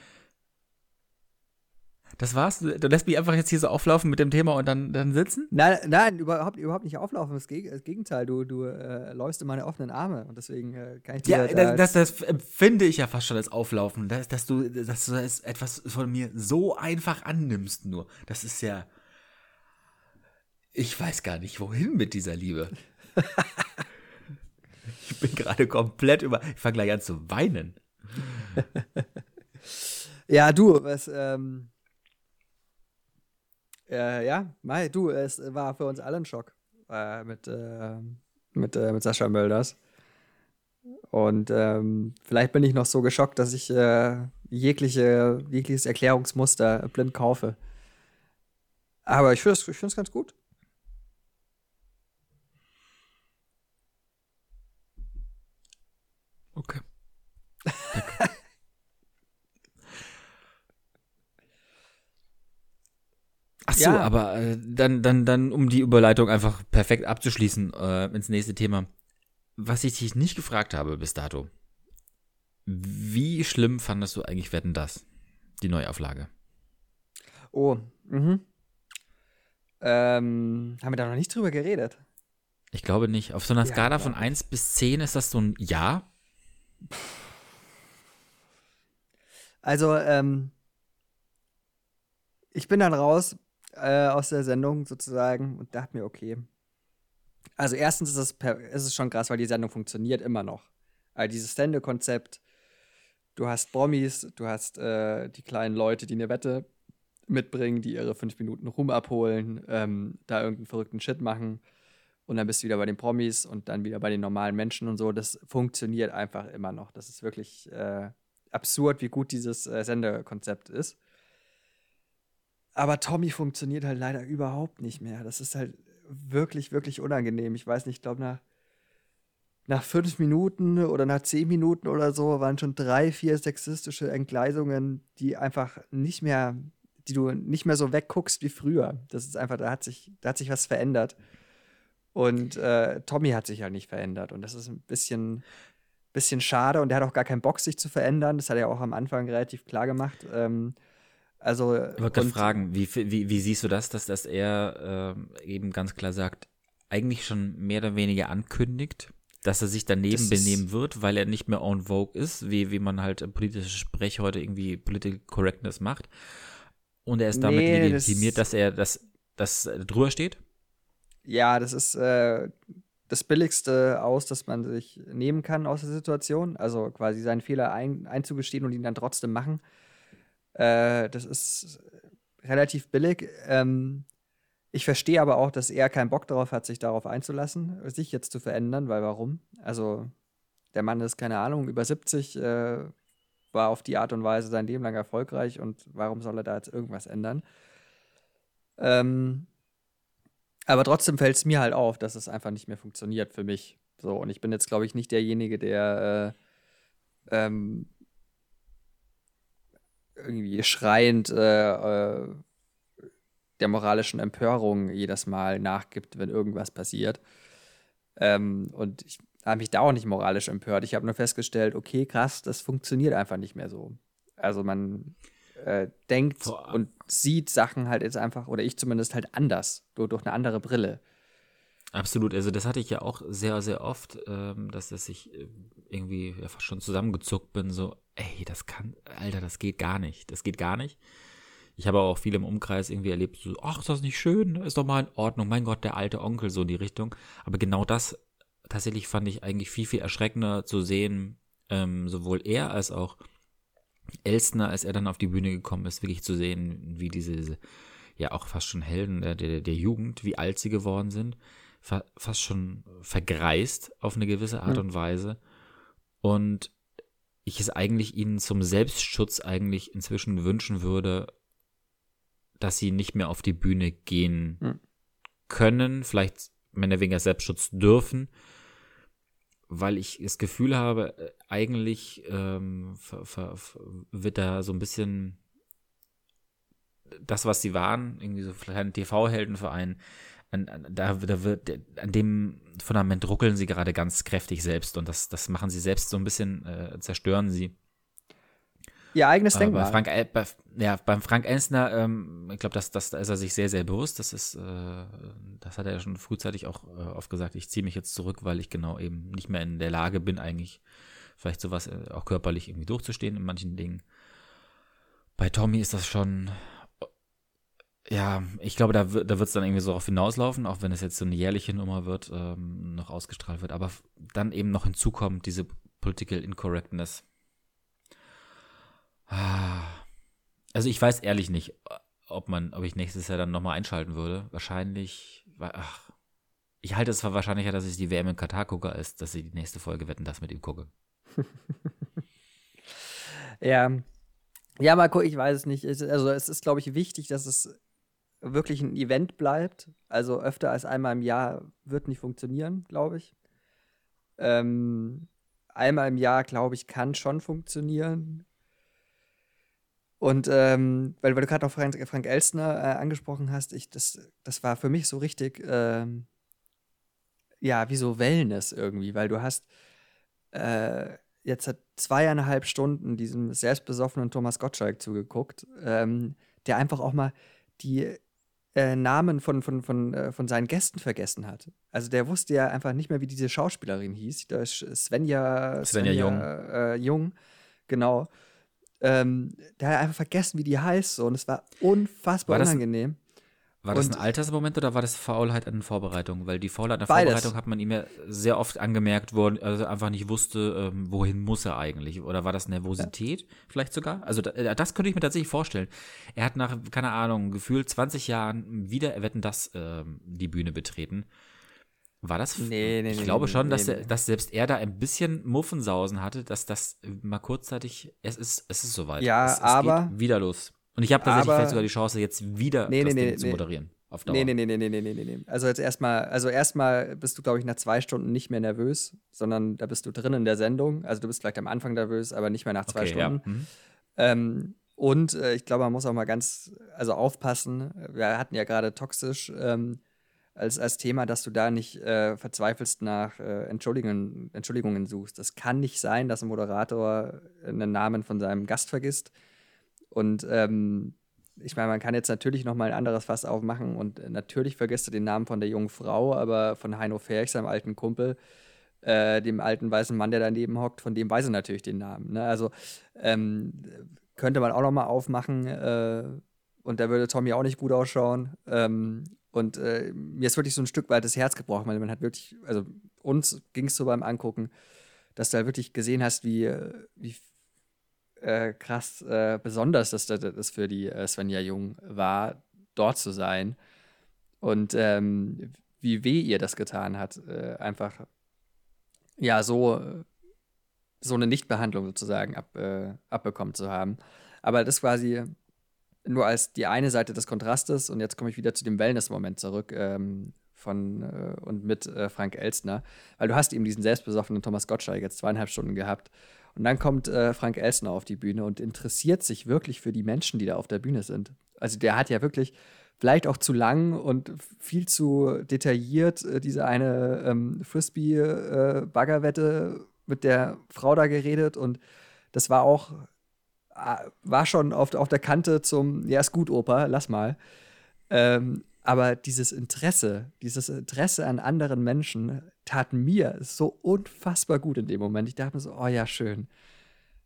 Das war's? Du lässt mich einfach jetzt hier so auflaufen mit dem Thema und dann, dann sitzen? Nein, nein, überhaupt, überhaupt nicht auflaufen. Das, Gegenteil, du, du äh, läufst in meine offenen Arme und deswegen äh, kann ich dir. Ja, da das, das, das finde ich ja fast schon als Auflaufen, dass, dass, du, dass du etwas von mir so einfach annimmst, nur. Das ist ja. Ich weiß gar nicht, wohin mit dieser Liebe. ich bin gerade komplett über. Ich fange gleich an zu weinen. ja, du, was. Ähm äh, ja, Mai, du, es war für uns alle ein Schock. Äh, mit, äh, mit, mit Sascha Mölders. Und ähm, vielleicht bin ich noch so geschockt, dass ich äh, jegliche, jegliches Erklärungsmuster blind kaufe. Aber ich finde es ich ganz gut. Okay. Ach so, ja. aber äh, dann, dann, dann, um die Überleitung einfach perfekt abzuschließen äh, ins nächste Thema. Was ich dich nicht gefragt habe bis dato. Wie schlimm fandest du eigentlich Wetten das? Die Neuauflage. Oh, mhm. Ähm, haben wir da noch nicht drüber geredet? Ich glaube nicht. Auf so einer ja, Skala von 1 bis 10 ist das so ein Ja? Also, ähm, ich bin dann raus äh, aus der Sendung sozusagen und dachte mir, okay. Also, erstens ist es, ist es schon krass, weil die Sendung funktioniert immer noch. Also, dieses Stände-Konzept, du hast Promis, du hast äh, die kleinen Leute, die eine Wette mitbringen, die ihre fünf Minuten Ruhm abholen, ähm, da irgendeinen verrückten Shit machen und dann bist du wieder bei den Promis und dann wieder bei den normalen Menschen und so. Das funktioniert einfach immer noch. Das ist wirklich äh, absurd, wie gut dieses äh, Sendekonzept ist. Aber Tommy funktioniert halt leider überhaupt nicht mehr. Das ist halt wirklich, wirklich unangenehm. Ich weiß nicht, ich glaube, nach, nach fünf Minuten oder nach zehn Minuten oder so waren schon drei, vier sexistische Entgleisungen, die einfach nicht mehr, die du nicht mehr so wegguckst wie früher. Das ist einfach, da hat sich, da hat sich was verändert. Und äh, Tommy hat sich halt nicht verändert. Und das ist ein bisschen, bisschen schade. Und er hat auch gar keinen Bock, sich zu verändern. Das hat er auch am Anfang relativ klar gemacht. Ähm, also, ich wollte gerade fragen, wie, wie, wie, siehst du das, dass, dass er äh, eben ganz klar sagt, eigentlich schon mehr oder weniger ankündigt, dass er sich daneben benehmen wird, weil er nicht mehr on vogue ist, wie, wie man halt politische Sprech heute irgendwie Political Correctness macht. Und er ist damit nee, legitimiert, das dass er das, das drüber steht? Ja, das ist äh, das Billigste aus, das man sich nehmen kann aus der Situation. Also quasi seinen Fehler ein, einzugestehen und ihn dann trotzdem machen. Äh, das ist relativ billig. Ähm, ich verstehe aber auch, dass er keinen Bock darauf hat, sich darauf einzulassen, sich jetzt zu verändern, weil warum? Also, der Mann ist, keine Ahnung, über 70, äh, war auf die Art und Weise sein Leben lang erfolgreich und warum soll er da jetzt irgendwas ändern? Ähm, aber trotzdem fällt es mir halt auf, dass es einfach nicht mehr funktioniert für mich. So, und ich bin jetzt, glaube ich, nicht derjenige, der äh, ähm, irgendwie schreiend äh, äh, der moralischen Empörung jedes Mal nachgibt, wenn irgendwas passiert. Ähm, und ich habe mich da auch nicht moralisch empört. Ich habe nur festgestellt, okay, krass, das funktioniert einfach nicht mehr so. Also man äh, denkt Boah. und sieht Sachen halt jetzt einfach, oder ich zumindest halt anders, durch, durch eine andere Brille. Absolut, also das hatte ich ja auch sehr, sehr oft, ähm, dass, dass ich äh, irgendwie ja, fast schon zusammengezuckt bin, so, ey, das kann, Alter, das geht gar nicht, das geht gar nicht. Ich habe auch viel im Umkreis irgendwie erlebt, so, ach, ist das nicht schön, ist doch mal in Ordnung, mein Gott, der alte Onkel, so in die Richtung. Aber genau das tatsächlich fand ich eigentlich viel, viel erschreckender zu sehen, ähm, sowohl er als auch Elstner, als er dann auf die Bühne gekommen ist, wirklich zu sehen, wie diese, diese ja auch fast schon Helden der, der, der Jugend, wie alt sie geworden sind, fa fast schon vergreist auf eine gewisse Art und Weise. Und ich es eigentlich ihnen zum Selbstschutz eigentlich inzwischen wünschen würde, dass sie nicht mehr auf die Bühne gehen mhm. können, vielleicht mehr oder weniger Selbstschutz dürfen, weil ich das Gefühl habe, äh, eigentlich ähm, wird da so ein bisschen das, was sie waren, irgendwie so kleinen TV-Heldenverein, an, an, da, da wird, an dem Fundament ruckeln sie gerade ganz kräftig selbst und das, das machen sie selbst so ein bisschen, äh, zerstören sie. Ihr eigenes Denkmal. Bei Frank, bei, ja, beim Frank Elsner, ähm, ich glaube, das, das, da ist er sich sehr, sehr bewusst. Das ist, äh, das hat er ja schon frühzeitig auch äh, oft gesagt. Ich ziehe mich jetzt zurück, weil ich genau eben nicht mehr in der Lage bin, eigentlich vielleicht sowas äh, auch körperlich irgendwie durchzustehen in manchen Dingen. Bei Tommy ist das schon, ja, ich glaube, da, da wird es dann irgendwie so darauf hinauslaufen, auch wenn es jetzt so eine jährliche Nummer wird, ähm, noch ausgestrahlt wird. Aber dann eben noch hinzukommt diese Political Incorrectness Ah. Also ich weiß ehrlich nicht, ob man, ob ich nächstes Jahr dann nochmal einschalten würde. Wahrscheinlich, ach, ich halte es für wahrscheinlicher, dass ich die WM in Katar gucke, als dass ich die nächste Folge Wetten, das mit ihm gucke. ja. Ja, Marco, ich weiß es nicht. Also, es ist, glaube ich, wichtig, dass es wirklich ein Event bleibt. Also, öfter als einmal im Jahr wird nicht funktionieren, glaube ich. Ähm, einmal im Jahr, glaube ich, kann schon funktionieren. Und ähm, weil, weil du gerade noch Frank, Frank Elstner äh, angesprochen hast, ich, das, das war für mich so richtig, ähm, ja, wie so Wellness irgendwie, weil du hast äh, jetzt hat zweieinhalb Stunden diesem selbstbesoffenen Thomas Gottschalk zugeguckt, ähm, der einfach auch mal die äh, Namen von, von, von, äh, von seinen Gästen vergessen hat. Also der wusste ja einfach nicht mehr, wie diese Schauspielerin hieß. Da ist Svenja, Svenja, Svenja Jung. Äh, Jung, genau. Ähm, der hat einfach vergessen, wie die heißt. So, und es war unfassbar war unangenehm. War das ein Altersmoment oder war das Faulheit an Vorbereitung? Weil die Faulheit an Vorbereitung hat man ihm ja sehr oft angemerkt, wo er also einfach nicht wusste, ähm, wohin muss er eigentlich. Oder war das Nervosität ja. vielleicht sogar? Also äh, das könnte ich mir tatsächlich vorstellen. Er hat nach, keine Ahnung, gefühlt 20 Jahren wieder Wetten das ähm, die Bühne betreten. War das? Nee, nee, Ich nee, glaube nee, schon, nee, dass. Er, dass selbst er da ein bisschen Muffensausen hatte, dass das mal kurzzeitig, es ist, es ist soweit. Ja, es, es aber- Geht wieder los. Und ich habe tatsächlich vielleicht sogar die Chance, jetzt wieder nee, das nee, Ding nee, zu moderieren. Auf Dauer. Nee, nee, nee, nee, nee, nee, nee. Also jetzt erstmal, also erstmal bist du, glaube ich, nach zwei Stunden nicht mehr nervös, sondern da bist du drin in der Sendung. Also du bist vielleicht am Anfang nervös, aber nicht mehr nach zwei okay, Stunden. Ja. Mhm. Ähm, und äh, ich glaube, man muss auch mal ganz, also aufpassen. Wir hatten ja gerade toxisch ähm, als, als Thema, dass du da nicht äh, verzweifelst nach äh, Entschuldigungen, Entschuldigungen suchst. Es kann nicht sein, dass ein Moderator einen Namen von seinem Gast vergisst und ähm, ich meine, man kann jetzt natürlich noch mal ein anderes Fass aufmachen und äh, natürlich vergisst du den Namen von der jungen Frau, aber von Heino Ferch, seinem alten Kumpel, äh, dem alten weißen Mann, der daneben hockt, von dem weiß er natürlich den Namen. Ne? Also ähm, könnte man auch noch mal aufmachen äh, und da würde Tommy auch nicht gut ausschauen. Ähm, und äh, mir ist wirklich so ein Stück weit das Herz gebrochen, weil man hat wirklich, also uns ging es so beim Angucken, dass du da wirklich gesehen hast, wie, äh, wie äh, krass äh, besonders das, das, das für die äh, Svenja Jung war, dort zu sein. Und ähm, wie weh ihr das getan hat, äh, einfach ja so, äh, so eine Nichtbehandlung sozusagen ab, äh, abbekommen zu haben. Aber das quasi nur als die eine Seite des Kontrastes und jetzt komme ich wieder zu dem Wellness-Moment zurück ähm, von äh, und mit äh, Frank Elstner, weil du hast eben diesen selbstbesoffenen Thomas Gottschalk jetzt zweieinhalb Stunden gehabt und dann kommt äh, Frank Elstner auf die Bühne und interessiert sich wirklich für die Menschen, die da auf der Bühne sind. Also der hat ja wirklich vielleicht auch zu lang und viel zu detailliert äh, diese eine ähm, Frisbee-Baggerwette mit der Frau da geredet und das war auch äh, war schon auf, auf der Kante zum ja ist gut Opa, lass mal. Ähm, aber dieses Interesse, dieses Interesse an anderen Menschen tat mir so unfassbar gut in dem Moment. Ich dachte mir so, oh ja, schön.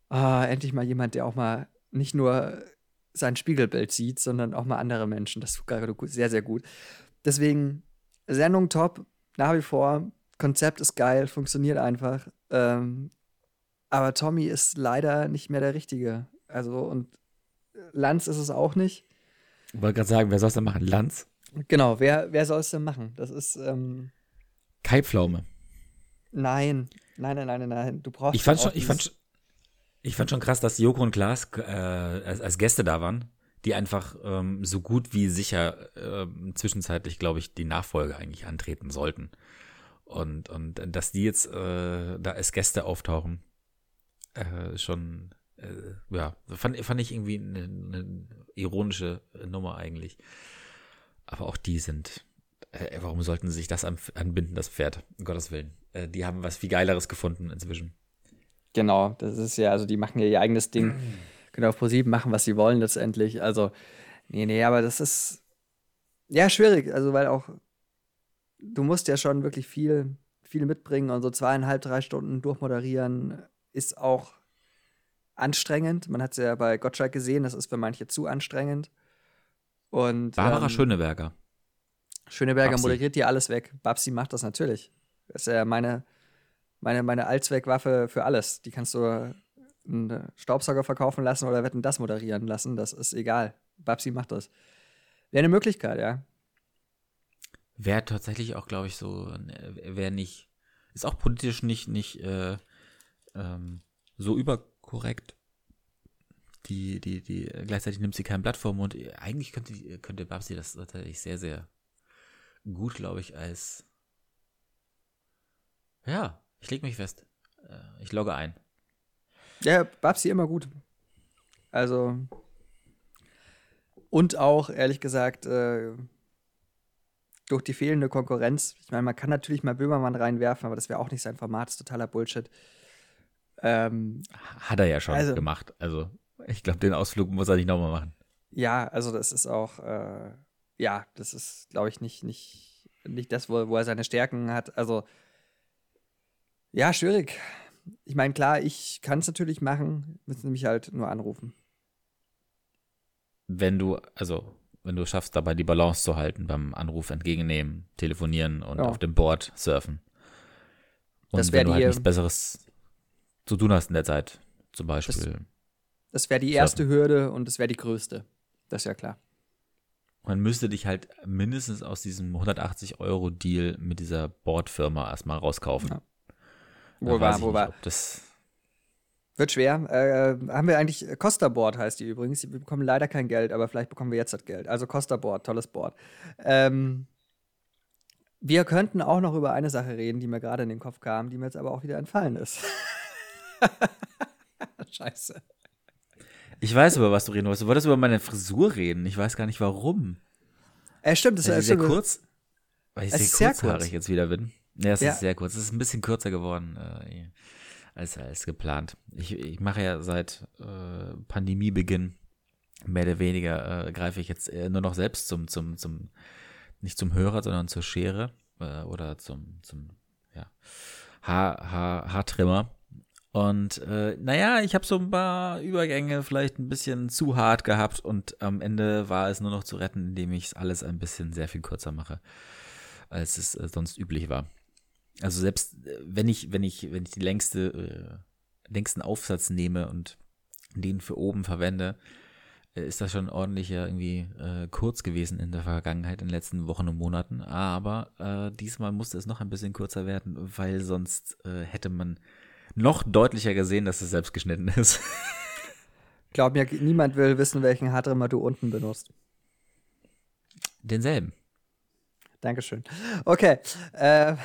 Ah, endlich mal jemand, der auch mal nicht nur sein Spiegelbild sieht, sondern auch mal andere Menschen. Das tut gerade sehr, sehr gut. Deswegen, Sendung top, nach wie vor. Konzept ist geil, funktioniert einfach. Ähm, aber Tommy ist leider nicht mehr der Richtige. Also, und Lanz ist es auch nicht. Ich wollte gerade sagen, wer soll es denn machen? Lanz? Genau, wer, wer soll es denn machen? Das ist, ähm, Kai Pflaume. nein, nein, nein, nein, nein. Du brauchst Ich fand schon, ich fand, ich fand schon krass, dass Joko und Klaas äh, als, als Gäste da waren, die einfach ähm, so gut wie sicher ähm, zwischenzeitlich, glaube ich, die Nachfolge eigentlich antreten sollten. Und, und dass die jetzt äh, da als Gäste auftauchen, äh, schon, äh, ja, fand, fand ich irgendwie eine, eine ironische Nummer eigentlich. Aber auch die sind, äh, warum sollten sie sich das an, anbinden, das Pferd? Um Gottes Willen. Äh, die haben was viel Geileres gefunden inzwischen. Genau, das ist ja, also die machen ja ihr eigenes Ding. Können auf ProSieben machen, was sie wollen letztendlich. Also, nee, nee, aber das ist ja schwierig. Also, weil auch du musst ja schon wirklich viel, viel mitbringen und so zweieinhalb, drei Stunden durchmoderieren ist auch anstrengend. Man hat es ja bei Gottschalk gesehen, das ist für manche zu anstrengend. Und Barbara ähm, Schöneberger. Schöneberger Babsi. moderiert dir alles weg. Babsi macht das natürlich. Das ist ja meine, meine, meine Allzweckwaffe für alles. Die kannst du einen Staubsauger verkaufen lassen oder wetten das moderieren lassen. Das ist egal. Babsi macht das. Wäre eine Möglichkeit, ja. Wäre tatsächlich auch, glaube ich, so, wäre nicht, ist auch politisch nicht, nicht äh, ähm, so überkorrekt. Die, die, die, gleichzeitig nimmt sie kein Blatt vor und eigentlich könnte, könnte Babsi das tatsächlich sehr, sehr gut, glaube ich, als ja, ich lege mich fest. Äh, ich logge ein. Ja, Babsi immer gut. Also. Und auch, ehrlich gesagt, äh, durch die fehlende Konkurrenz. Ich meine, man kann natürlich mal Böhmermann reinwerfen, aber das wäre auch nicht sein Format, das ist totaler Bullshit. Ähm, Hat er ja schon also, gemacht. Also, ich glaube, den Ausflug muss er nicht nochmal machen. Ja, also, das ist auch, äh, ja, das ist, glaube ich, nicht, nicht, nicht das, wo, wo er seine Stärken hat. Also, ja, schwierig. Ich meine, klar, ich kann es natürlich machen, müssen mich halt nur anrufen. Wenn du, also, wenn du schaffst, dabei die Balance zu halten beim Anruf entgegennehmen, telefonieren und ja. auf dem Board surfen. Und das wenn du halt nichts Besseres zu tun hast in der Zeit, zum Beispiel. Das, das wäre die erste surfen. Hürde und das wäre die größte. Das ist ja klar. Man müsste dich halt mindestens aus diesem 180-Euro-Deal mit dieser Bordfirma erstmal rauskaufen. Ja. Wo war, wo war? Das wird schwer. Äh, haben wir eigentlich, Costa Board heißt die übrigens. Wir bekommen leider kein Geld, aber vielleicht bekommen wir jetzt das Geld. Also Costa Board, tolles Board. Ähm, wir könnten auch noch über eine Sache reden, die mir gerade in den Kopf kam, die mir jetzt aber auch wieder entfallen ist. Scheiße. Ich weiß über was du reden wolltest. Du wolltest über meine Frisur reden. Ich weiß gar nicht warum. Äh, stimmt, das ist sehr kurz. Weil ich sehr kurzhaarig kurz. jetzt wieder bin. Ja, es ja. ist sehr kurz. Es ist ein bisschen kürzer geworden äh, als, als geplant. Ich, ich mache ja seit äh, Pandemiebeginn mehr oder weniger äh, greife ich jetzt nur noch selbst zum, zum, zum, nicht zum Hörer, sondern zur Schere äh, oder zum, zum ja, Haar, Haar, Haartrimmer. Und äh, naja, ich habe so ein paar Übergänge vielleicht ein bisschen zu hart gehabt und am Ende war es nur noch zu retten, indem ich alles ein bisschen sehr viel kürzer mache, als es äh, sonst üblich war. Also selbst äh, wenn ich, wenn ich, wenn ich die längste, äh, längsten Aufsatz nehme und den für oben verwende, äh, ist das schon ordentlicher irgendwie äh, kurz gewesen in der Vergangenheit, in den letzten Wochen und Monaten. Aber äh, diesmal musste es noch ein bisschen kürzer werden, weil sonst äh, hätte man noch deutlicher gesehen, dass es selbst geschnitten ist. Glaub mir, niemand will wissen, welchen Haartrimmer du unten benutzt. Denselben. Dankeschön. Okay. Äh,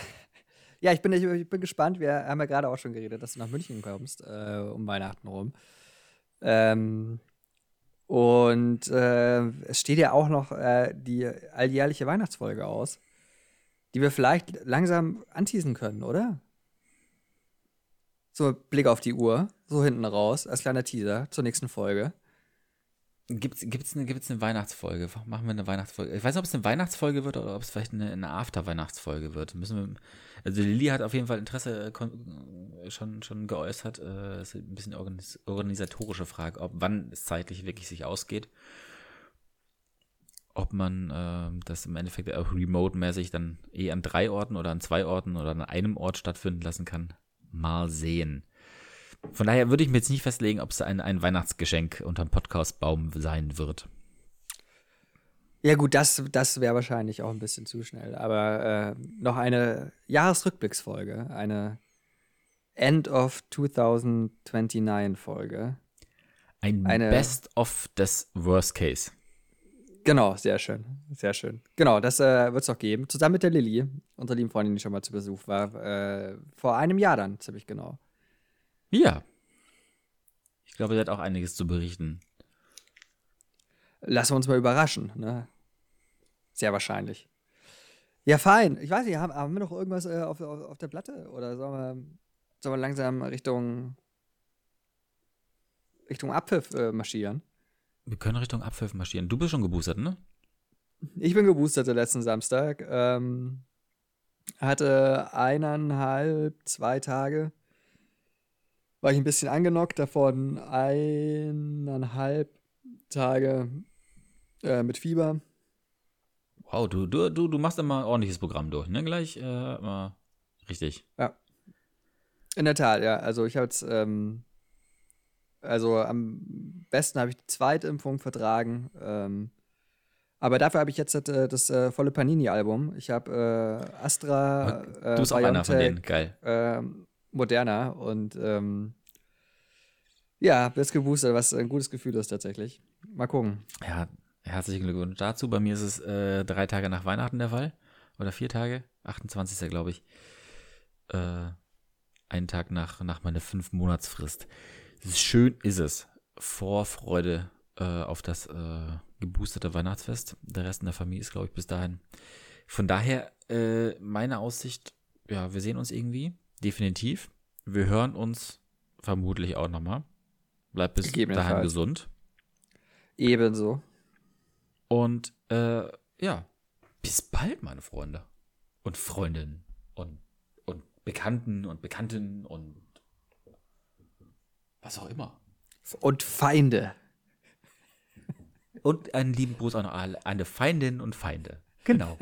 ja, ich bin, ich, ich, bin gespannt. Wir haben ja gerade auch schon geredet, dass du nach München kommst, äh, um Weihnachten rum. Ähm, und äh, es steht ja auch noch äh, die alljährliche Weihnachtsfolge aus, die wir vielleicht langsam anteasen können, oder? So, Blick auf die Uhr, so hinten raus, als kleiner Teaser zur nächsten Folge. Gibt es eine, gibt's eine Weihnachtsfolge? Machen wir eine Weihnachtsfolge? Ich weiß nicht, ob es eine Weihnachtsfolge wird oder ob es vielleicht eine, eine After-Weihnachtsfolge wird. Müssen wir, also Lilly hat auf jeden Fall Interesse äh, schon, schon geäußert. Das ist ein bisschen organis organisatorische Frage, ob wann es zeitlich wirklich sich ausgeht. Ob man äh, das im Endeffekt auch remote-mäßig dann eh an drei Orten oder an zwei Orten oder an einem Ort stattfinden lassen kann. Mal sehen. Von daher würde ich mir jetzt nicht festlegen, ob es ein, ein Weihnachtsgeschenk unterm Podcastbaum sein wird. Ja, gut, das, das wäre wahrscheinlich auch ein bisschen zu schnell. Aber äh, noch eine Jahresrückblicksfolge, eine End of 2029 Folge. Ein eine, Best of des Worst Case. Genau, sehr schön. Sehr schön. Genau, das äh, wird es auch geben. Zusammen mit der Lilly, unserer lieben Freundin, die schon mal zu Besuch war. Äh, vor einem Jahr dann, ziemlich genau. Ja. Ich glaube, sie hat auch einiges zu berichten. Lassen wir uns mal überraschen, ne? Sehr wahrscheinlich. Ja, fein. Ich weiß nicht, haben, haben wir noch irgendwas äh, auf, auf, auf, der Platte? Oder sollen wir, sollen wir langsam Richtung, Richtung Abpfiff äh, marschieren? Wir können Richtung Abpfiff marschieren. Du bist schon geboostert, ne? Ich bin geboostert letzten Samstag. Ähm, hatte eineinhalb, zwei Tage war ich ein bisschen angenockt, davon eineinhalb Tage äh, mit Fieber. Wow, du, du, du, du machst immer ein ordentliches Programm durch, ne? Gleich äh, immer richtig. Ja. In der Tat, ja. Also ich habe jetzt, ähm, also am besten habe ich die Zweitimpfung vertragen. Ähm, Aber dafür habe ich jetzt das, das äh, volle Panini-Album. Ich habe äh, Astra, äh, du bist auch einer von denen, geil. ähm, Moderna und ähm, ja, bist geboostert, was ein gutes Gefühl ist tatsächlich. Mal gucken. Ja, herzlichen Glückwunsch dazu. Bei mir ist es äh, drei Tage nach Weihnachten der Fall. Oder vier Tage. 28. glaube ich. Äh, einen Tag nach, nach meiner fünf Monatsfrist. Schön ist es. Vorfreude äh, auf das äh, geboosterte Weihnachtsfest. Der Rest in der Familie ist, glaube ich, bis dahin. Von daher, äh, meine Aussicht, ja, wir sehen uns irgendwie. Definitiv. Wir hören uns vermutlich auch nochmal. Bleibt bis dahin gesund. Ebenso. Und äh, ja, bis bald, meine Freunde. Und Freundinnen. Und, und Bekannten und Bekannten und was auch immer. Und Feinde. Und einen lieben Gruß an alle Feindin und Feinde. Genau.